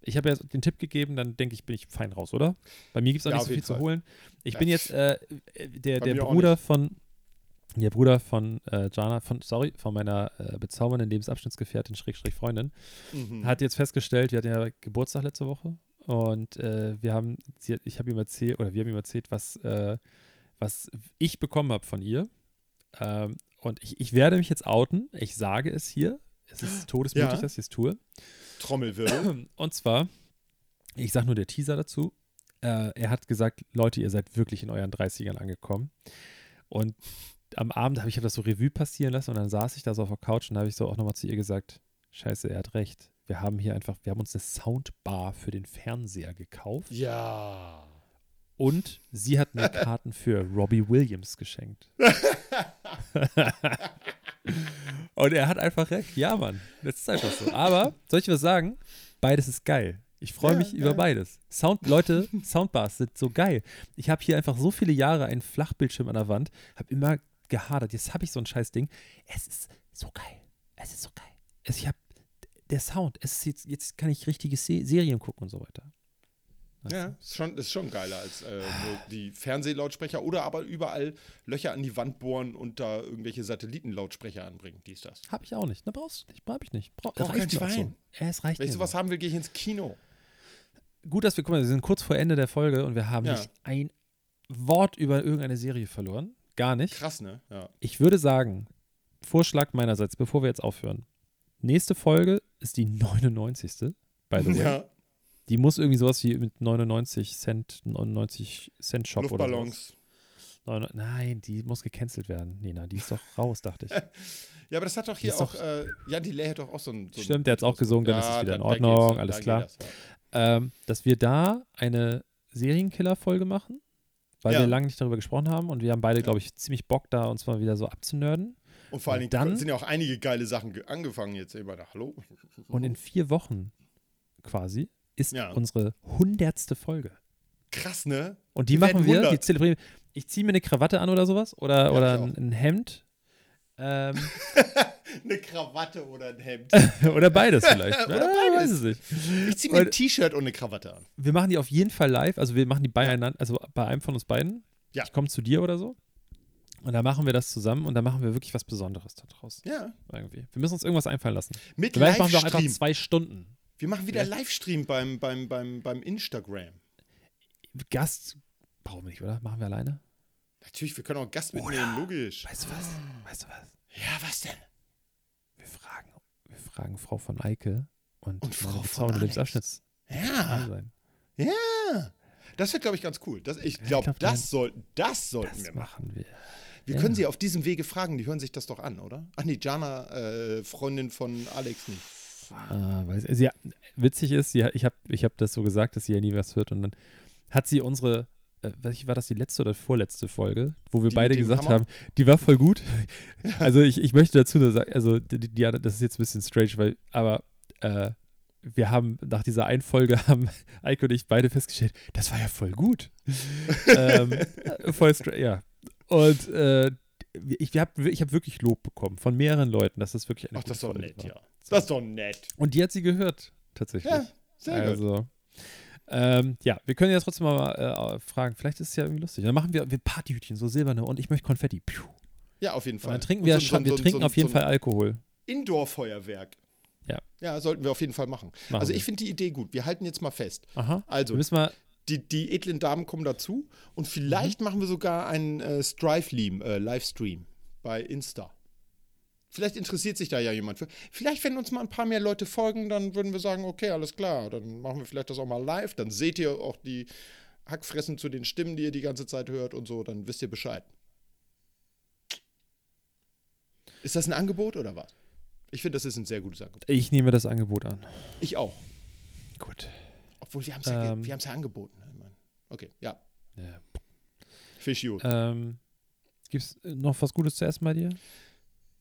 Ich habe ja den Tipp gegeben, dann denke ich, bin ich fein raus, oder? Bei mir gibt es auch Ja, nicht so viel jeden zu Fall. holen. Ich Ja. bin jetzt äh, der, Bei der Bruder von, der Bruder von äh, Jana, von, sorry, von meiner äh, bezaubernden Lebensabschnittsgefährtin, Schrägstrich Freundin, mhm. hat jetzt festgestellt, wir hatten ja Geburtstag letzte Woche und äh, wir haben, sie, ich habe ihm erzählt, oder wir haben ihm erzählt, was, äh, was ich bekommen habe von ihr. Ähm, und ich, ich werde mich jetzt outen. Ich sage es hier. Es ist todesmütig, Ja. dass ich es tue. Trommelwirbel. Und zwar, ich sage nur der Teaser dazu. Äh, er hat gesagt, Leute, ihr seid wirklich in euren 30ern angekommen. Und am Abend habe ich hab das so Revue passieren lassen und dann saß ich da so auf der Couch und da habe ich so auch nochmal zu ihr gesagt, scheiße, er hat recht. Wir haben hier einfach, wir haben uns eine Soundbar für den Fernseher gekauft ja. und sie hat mir Karten für Robbie Williams geschenkt. und er hat einfach recht. Ja, Mann, das ist einfach so. Aber, soll ich was sagen? Beides ist geil. Ich freue Ja, mich über ja. beides. Sound, Leute, Soundbars sind so geil. Ich habe hier einfach so viele Jahre einen Flachbildschirm an der Wand, habe immer gehadert. Jetzt habe ich so ein scheiß Ding. Es ist so geil. Es ist so geil. Es, ich habe der Sound. Es ist jetzt, jetzt kann ich richtige Se Serien gucken und so weiter. Weißt Ja, du? ist schon, ist schon geiler als äh, die Fernsehlautsprecher oder aber überall Löcher an die Wand bohren und da irgendwelche Satellitenlautsprecher anbringen. Dies, das. Hab ich auch nicht. Na, brauchst du nicht. Brauch ich nicht. Brauch, Brauch reicht kein Schwein. So. Ja, es reicht Wenn ich sowas so. haben will, gehe ich ins Kino. Gut, dass wir, guck mal, wir sind kurz vor Ende der Folge und wir haben Ja. nicht ein Wort über irgendeine Serie verloren. Gar nicht. Krass, ne? Ja. Ich würde sagen, Vorschlag meinerseits, bevor wir jetzt aufhören. Nächste Folge ist die 99. By the way. ja. Die muss irgendwie sowas wie mit 99 Cent, 99 Cent Shop oder Luftballons. so. Nein, die muss gecancelt werden. Nina, die ist doch raus, dachte ich. Ja, aber das hat doch hier auch, doch- äh, Jan Delay hat doch auch so ein. So Stimmt, der hat's auch gesungen, dann ist es wieder in Ordnung, ja, alles klar. das, ja. ähm, dass wir da eine Serienkiller-Folge machen, weil Ja. wir lange nicht darüber gesprochen haben und wir haben beide, glaube ich, ziemlich Bock da, uns mal wieder so abzunörden. Und vor allen Dingen dann- sind ja auch einige geile Sachen ge- angefangen jetzt. Immer da, hallo? Und in vier Wochen quasi ist Ja. unsere hundertste Folge. Krass, ne? Und die werden machen wir, die 100. zelebrieren. Ich ziehe mir eine Krawatte an oder sowas oder, Ja, oder ich ein, ein Hemd. Ähm, Eine Krawatte oder ein Hemd. oder beides vielleicht. Oder Ah, beides. Weiß es nicht. Ich ziehe mir ein T-Shirt und eine Krawatte an. Wir machen die auf jeden Fall live. Also wir machen die beieinander, also bei einem von uns beiden. Ja. Ich komme zu dir oder so. Und dann machen wir das zusammen und dann machen wir wirklich was Besonderes da draus. Ja. Irgendwie. Wir müssen uns irgendwas einfallen lassen. Mit Vielleicht machen wir auch einfach zwei Stunden. Wir machen wieder Livestream beim, beim, beim, beim Instagram. Gast brauchen wir nicht, oder? Machen wir alleine? Natürlich, wir können auch einen Gast mitnehmen, logisch. Weißt du was? Weißt du was? Ja, was denn? Wir fragen, wir fragen Frau von Eike und, Und Frau von. Lebensabschnitts Ja, ja. Das wird, glaube ich, ganz cool. Das, ich glaube, glaub, das, sollten, das sollten Das wir machen. machen wir. Wir ja. können sie auf diesem Wege fragen, die hören sich das doch an, oder? Ach nee, Jana, äh, Freundin von Alex nicht. Ah, weiß, ja, witzig ist, sie, ich habe ich hab das so gesagt, dass sie ja nie was hört und dann hat sie unsere, äh, war das die letzte oder vorletzte Folge, wo wir Die beide gesagt Hammer? haben, die war voll gut. also ich, ich möchte dazu nur sagen, also die, die, das ist jetzt ein bisschen strange, weil, aber äh, wir haben nach dieser einen Folge haben Eike und ich beide festgestellt, das war ja voll gut. ähm, voll strange, ja. Und äh, ich habe ich hab wirklich Lob bekommen von mehreren Leuten, dass das wirklich eine Ach, das ist doch nett, war. ja. Das ist doch nett. Und die hat sie gehört, tatsächlich. Ja, sehr gut. also, ähm, ja, wir können ja trotzdem mal äh, fragen, vielleicht ist es ja irgendwie lustig. Dann machen wir, wir Partyhütchen, so silberne und ich möchte Konfetti. Piu. Ja, auf jeden Und Fall. dann trinken Und wir, so- schon, so- wir so- trinken auf jeden Fall Alkohol. Indoor-Feuerwerk. Ja. Ja, sollten wir auf jeden Fall machen. Machen also ich finde die Idee gut. Wir halten jetzt mal fest. Aha. Also, wir müssen mal, die, die edlen Damen kommen dazu und vielleicht Mhm. machen wir sogar einen äh, Strive-Livestream äh, Livestream bei Insta. Vielleicht interessiert sich da ja jemand für. Vielleicht, wenn uns mal ein paar mehr Leute folgen, dann würden wir sagen, okay, alles klar, dann machen wir vielleicht das auch mal live. Dann seht ihr auch die Hackfressen zu den Stimmen, die ihr die ganze Zeit hört und so, dann wisst ihr Bescheid. Ist das ein Angebot oder was? Ich finde, das ist ein sehr gutes Angebot. ich nehme das Angebot an. Ich auch. Gut. Obwohl, wir haben es ja, Ähm. wir ja angeboten. Meine, Okay, ja. Ja. Fisch gut. Ähm, Gibt es noch was Gutes zu essen bei dir?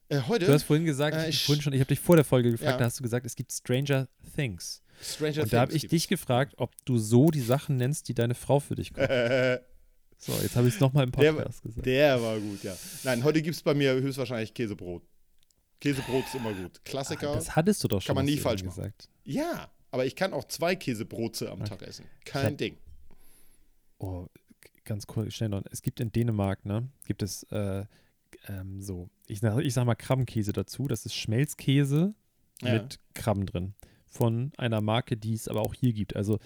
Äh, heute Du hast vorhin gesagt, Äh, ich, ich- vorhin schon, ich habe dich vor der Folge gefragt, Ja. da hast du gesagt, es gibt Stranger Things. Stranger Und da habe ich dich gefragt, ob du so die Sachen nennst, die deine Frau für dich kocht. So, jetzt habe ich es nochmal im Der- Podcast gesagt. Der war gut, ja. Nein, heute gibt es bei mir höchstwahrscheinlich Käsebrot. Käsebrot ist immer gut. Klassiker. Ah, das hattest du doch schon man mal nie falsch machen. gesagt. ja, aber ich kann auch zwei Käsebrote am Tag essen. Kein hab- Ding. Oh, ganz kurz, schnell noch. Es gibt in Dänemark, ne, gibt es äh, ähm, so, ich, sag- ich sag mal Krabbenkäse dazu. Das ist Schmelzkäse Ja. mit Krabben drin. Von einer Marke, die es aber auch hier gibt. Also,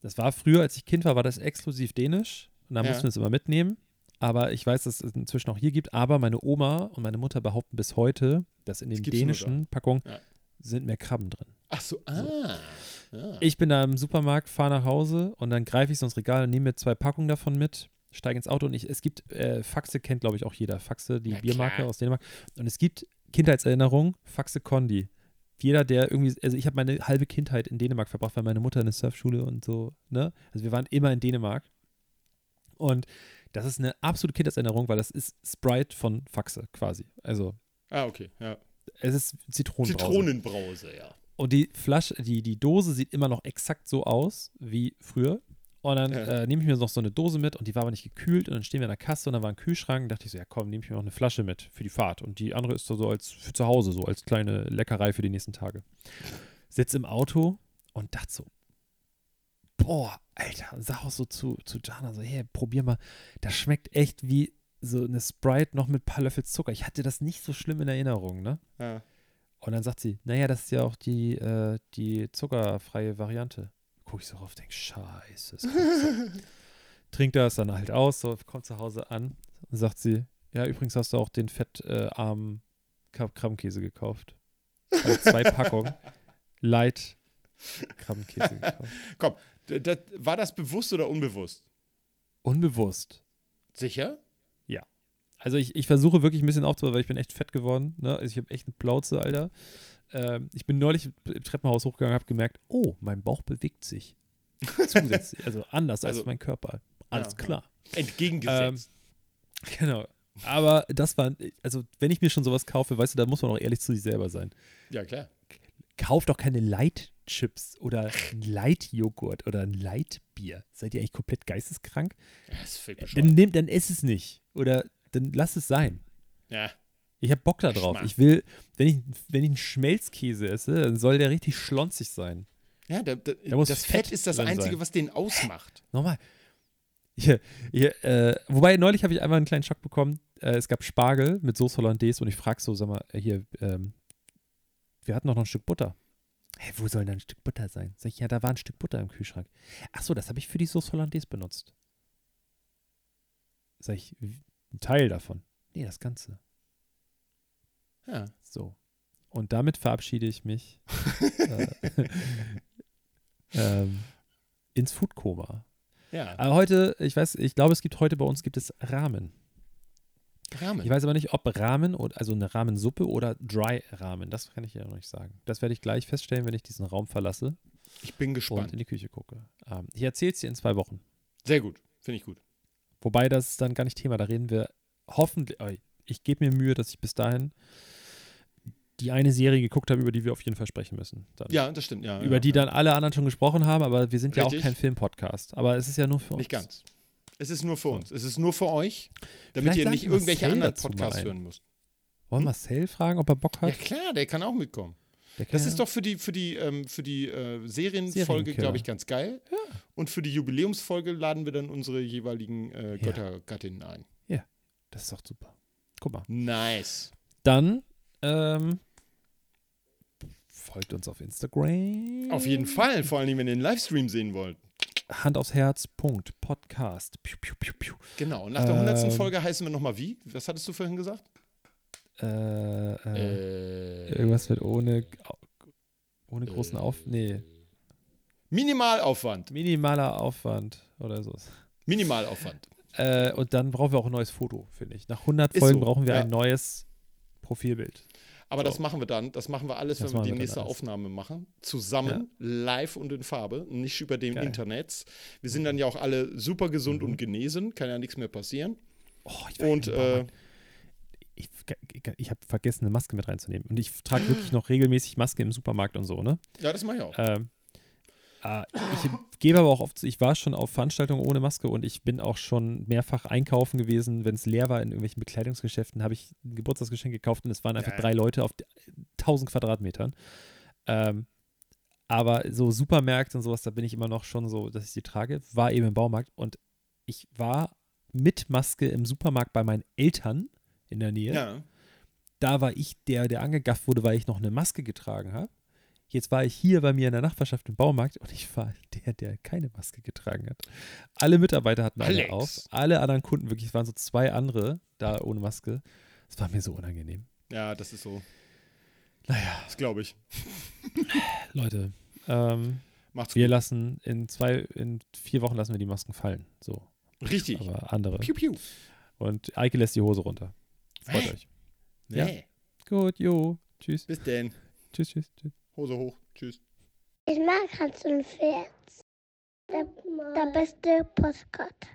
das war früher, als ich Kind war, war das exklusiv dänisch. Und da Ja. mussten wir es immer mitnehmen. Aber ich weiß, dass es inzwischen auch hier gibt. Aber meine Oma und meine Mutter behaupten bis heute, dass in den dänischen Packungen Ja. sind mehr Krabben drin. Ach so, ah. Ja. Ich bin da im Supermarkt, fahre nach Hause und dann greife ich so ins Regal und nehme mir zwei Packungen davon mit, steige ins Auto und ich, es gibt, äh, Faxe kennt glaube ich auch jeder, Faxe, die Ja, Biermarke klar. aus Dänemark. Und es gibt Kindheitserinnerungen, Faxe Kondi. Jeder, der irgendwie, also ich habe meine halbe Kindheit in Dänemark verbracht, weil meine Mutter eine Surfschule und so, ne? Also wir waren immer in Dänemark. Und das ist eine absolute Kindheitserinnerung, weil das ist Sprite von Faxe quasi. Also ah, okay. Ja. es ist Zitronenbrause. Zitronenbrause, ja. Und die Flasche, die, die Dose sieht immer noch exakt so aus wie früher. Und dann Ja. äh, nehme ich mir noch so eine Dose mit und die war aber nicht gekühlt. Und dann stehen wir an der Kasse und dann war ein Kühlschrank. dachte ich so, ja komm, nehme ich mir noch eine Flasche mit für die Fahrt. Und die andere ist so, so als für zu Hause, so als kleine Leckerei für die nächsten Tage. Sitz im Auto und dachte so, boah, Alter, und sag auch so zu, zu Jana so, hey, probier mal, das schmeckt echt wie so eine Sprite noch mit ein paar Löffel Zucker. Ich hatte das nicht so schlimm in Erinnerung, ne? Ja. Und dann sagt sie, naja, das ist ja auch die, äh, die zuckerfreie Variante. Guck ich so rauf, denk, scheiße. Trinkt das dann halt aus, so, kommt zu Hause an und sagt sie, ja, übrigens hast du auch den fettarmen äh, Krabbenkäse gekauft. Also zwei Packungen Light Krabbenkäse gekauft. D das, war das bewusst oder unbewusst? Unbewusst. Sicher? Also ich, ich versuche wirklich ein bisschen aufzubauen, weil ich bin echt fett geworden. Ne? Also ich habe echt eine Plauze, Alter. Ähm, ich bin neulich im Treppenhaus hochgegangen und habe gemerkt, oh, mein Bauch bewegt sich. Zusätzlich, also anders Also- als mein Körper. Alles Ja, klar. Entgegengesetzt. Genau. Aber das war, also wenn ich mir schon sowas kaufe, weißt du, da muss man auch ehrlich zu sich selber sein. ja, klar. Kauft doch keine Light-Chips oder ein Light-Joghurt oder ein Light-Bier. Seid ihr eigentlich komplett geisteskrank? Das ist Dann nehmt, dann ess es nicht. Oder dann lass es sein. Ja. Ich habe Bock da drauf. Ich will, wenn ich, wenn ich einen Schmelzkäse esse, dann soll der richtig schlonzig sein. Ja, da, da, Da muss das Fett Fett ist das Einzige, sein. was den ausmacht. Nochmal. Hier, hier, äh, wobei, neulich habe ich einmal einen kleinen Schock bekommen. Äh, es gab Spargel mit Soße Hollandaise und ich frage so, sag mal, hier, ähm, wir hatten doch noch ein Stück Butter. Hä, wo soll denn ein Stück Butter sein? Sag ich, ja, da war ein Stück Butter im Kühlschrank. Ach so, das habe ich für die Soße Hollandaise benutzt. Sag ich, ein Teil davon. Nee, das Ganze. Ja. So. Und damit verabschiede ich mich äh, ähm, ins Foodkoma. Ja. Aber heute, ich weiß, ich glaube, es gibt heute bei uns gibt es Ramen. Rahmen. Ich weiß aber nicht, ob Ramen, oder, also eine Ramensuppe oder Dry Ramen. Das kann ich ja noch nicht sagen. Das werde ich gleich feststellen, wenn ich diesen Raum verlasse Ich bin und gespannt. in die Küche gucke. Ähm, ich erzähle es dir in zwei Wochen. Sehr gut. Finde ich gut. Wobei das ist dann gar nicht Thema. Da reden wir hoffentlich. Ich gebe mir Mühe, dass ich bis dahin die eine Serie geguckt habe, über die wir auf jeden Fall sprechen müssen. Dann. Ja, das stimmt. Ja, über ja, die ja. dann alle anderen schon gesprochen haben, aber wir sind ja auch Richtig. kein Filmpodcast. Aber es ist ja nur für uns. Nicht ganz. Es ist nur für uns. Es ist nur für euch, damit Vielleicht ihr nicht irgendwelche anderen Podcasts hören müsst. Wollen wir Marcel fragen, ob er Bock Ja hat? klar, der kann auch mitkommen. Das ja- ist doch für die, für die, ähm, für die äh, Serienfolge, glaube ich, ganz geil. Und für die Jubiläumsfolge laden wir dann unsere jeweiligen äh, Ja. Göttergattinnen ein. Das ist doch super. Guck mal. Nice. Dann ähm, folgt uns auf Instagram. Auf jeden Fall, vor allem, wenn ihr den Livestream sehen wollt. Hand aufs Herz. Punkt. Podcast. Piu, piu, piu, piu. Genau. Und nach der 100. Ähm. Folge heißen wir nochmal wie? Was hattest du vorhin gesagt? Äh, äh, Äh, irgendwas wird ohne, ohne großen Auf. Nee. Minimalaufwand. Minimaler Aufwand oder so. Minimalaufwand. Äh, und dann brauchen wir auch ein neues Foto, finde ich. Nach 100 Ist Folgen so, brauchen wir ja. ein neues Profilbild. Aber So. das machen wir dann. Das machen wir alles, Das wenn wir die wir nächste alles. Aufnahme machen. Zusammen, live und in Farbe, nicht über dem Geil. Internet. Wir sind dann ja auch alle super gesund Mhm. und genesen. Kann ja nichts mehr passieren. Oh, Und äh. Ich, ich, habe vergessen, eine Maske mit reinzunehmen. Und ich trage wirklich noch regelmäßig Maske im Supermarkt und so, ne? ja, das mache ich auch. Ähm, ah, ich gebe aber auch oft, ich war schon auf Veranstaltungen ohne Maske und ich bin auch schon mehrfach einkaufen gewesen, wenn es leer war in irgendwelchen Bekleidungsgeschäften, habe ich ein Geburtstagsgeschenk gekauft und es waren einfach Ja. drei Leute auf 1000 Quadratmetern. Ähm, aber so Supermärkte und sowas, da bin ich immer noch schon so, dass ich die trage. War eben im Baumarkt und ich war mit Maske im Supermarkt bei meinen Eltern in der Nähe ja. da war ich der, der angegafft wurde, weil ich noch eine Maske getragen habe. Jetzt war ich hier bei mir in der Nachbarschaft im Baumarkt und ich war der, der keine Maske getragen hat. Alle Mitarbeiter hatten eine Alex. auf. Alle anderen Kunden, wirklich, es waren so zwei andere da ohne Maske. Das war mir so unangenehm. Ja, das ist so. Naja, Das glaube ich. Leute, ähm, Macht's wir lassen in zwei, in vier Wochen lassen wir die Masken fallen. So, gut. Richtig. aber andere. Piu, piu. Und Eike lässt die Hose runter. Freut Hä? euch. Ja. Nee. Gut, jo. Tschüss. Bis denn. Tschüss, tschüss, tschüss. Hose hoch. Tschüss. Ich mag Hans und Pferd. Der, der beste Postkarte.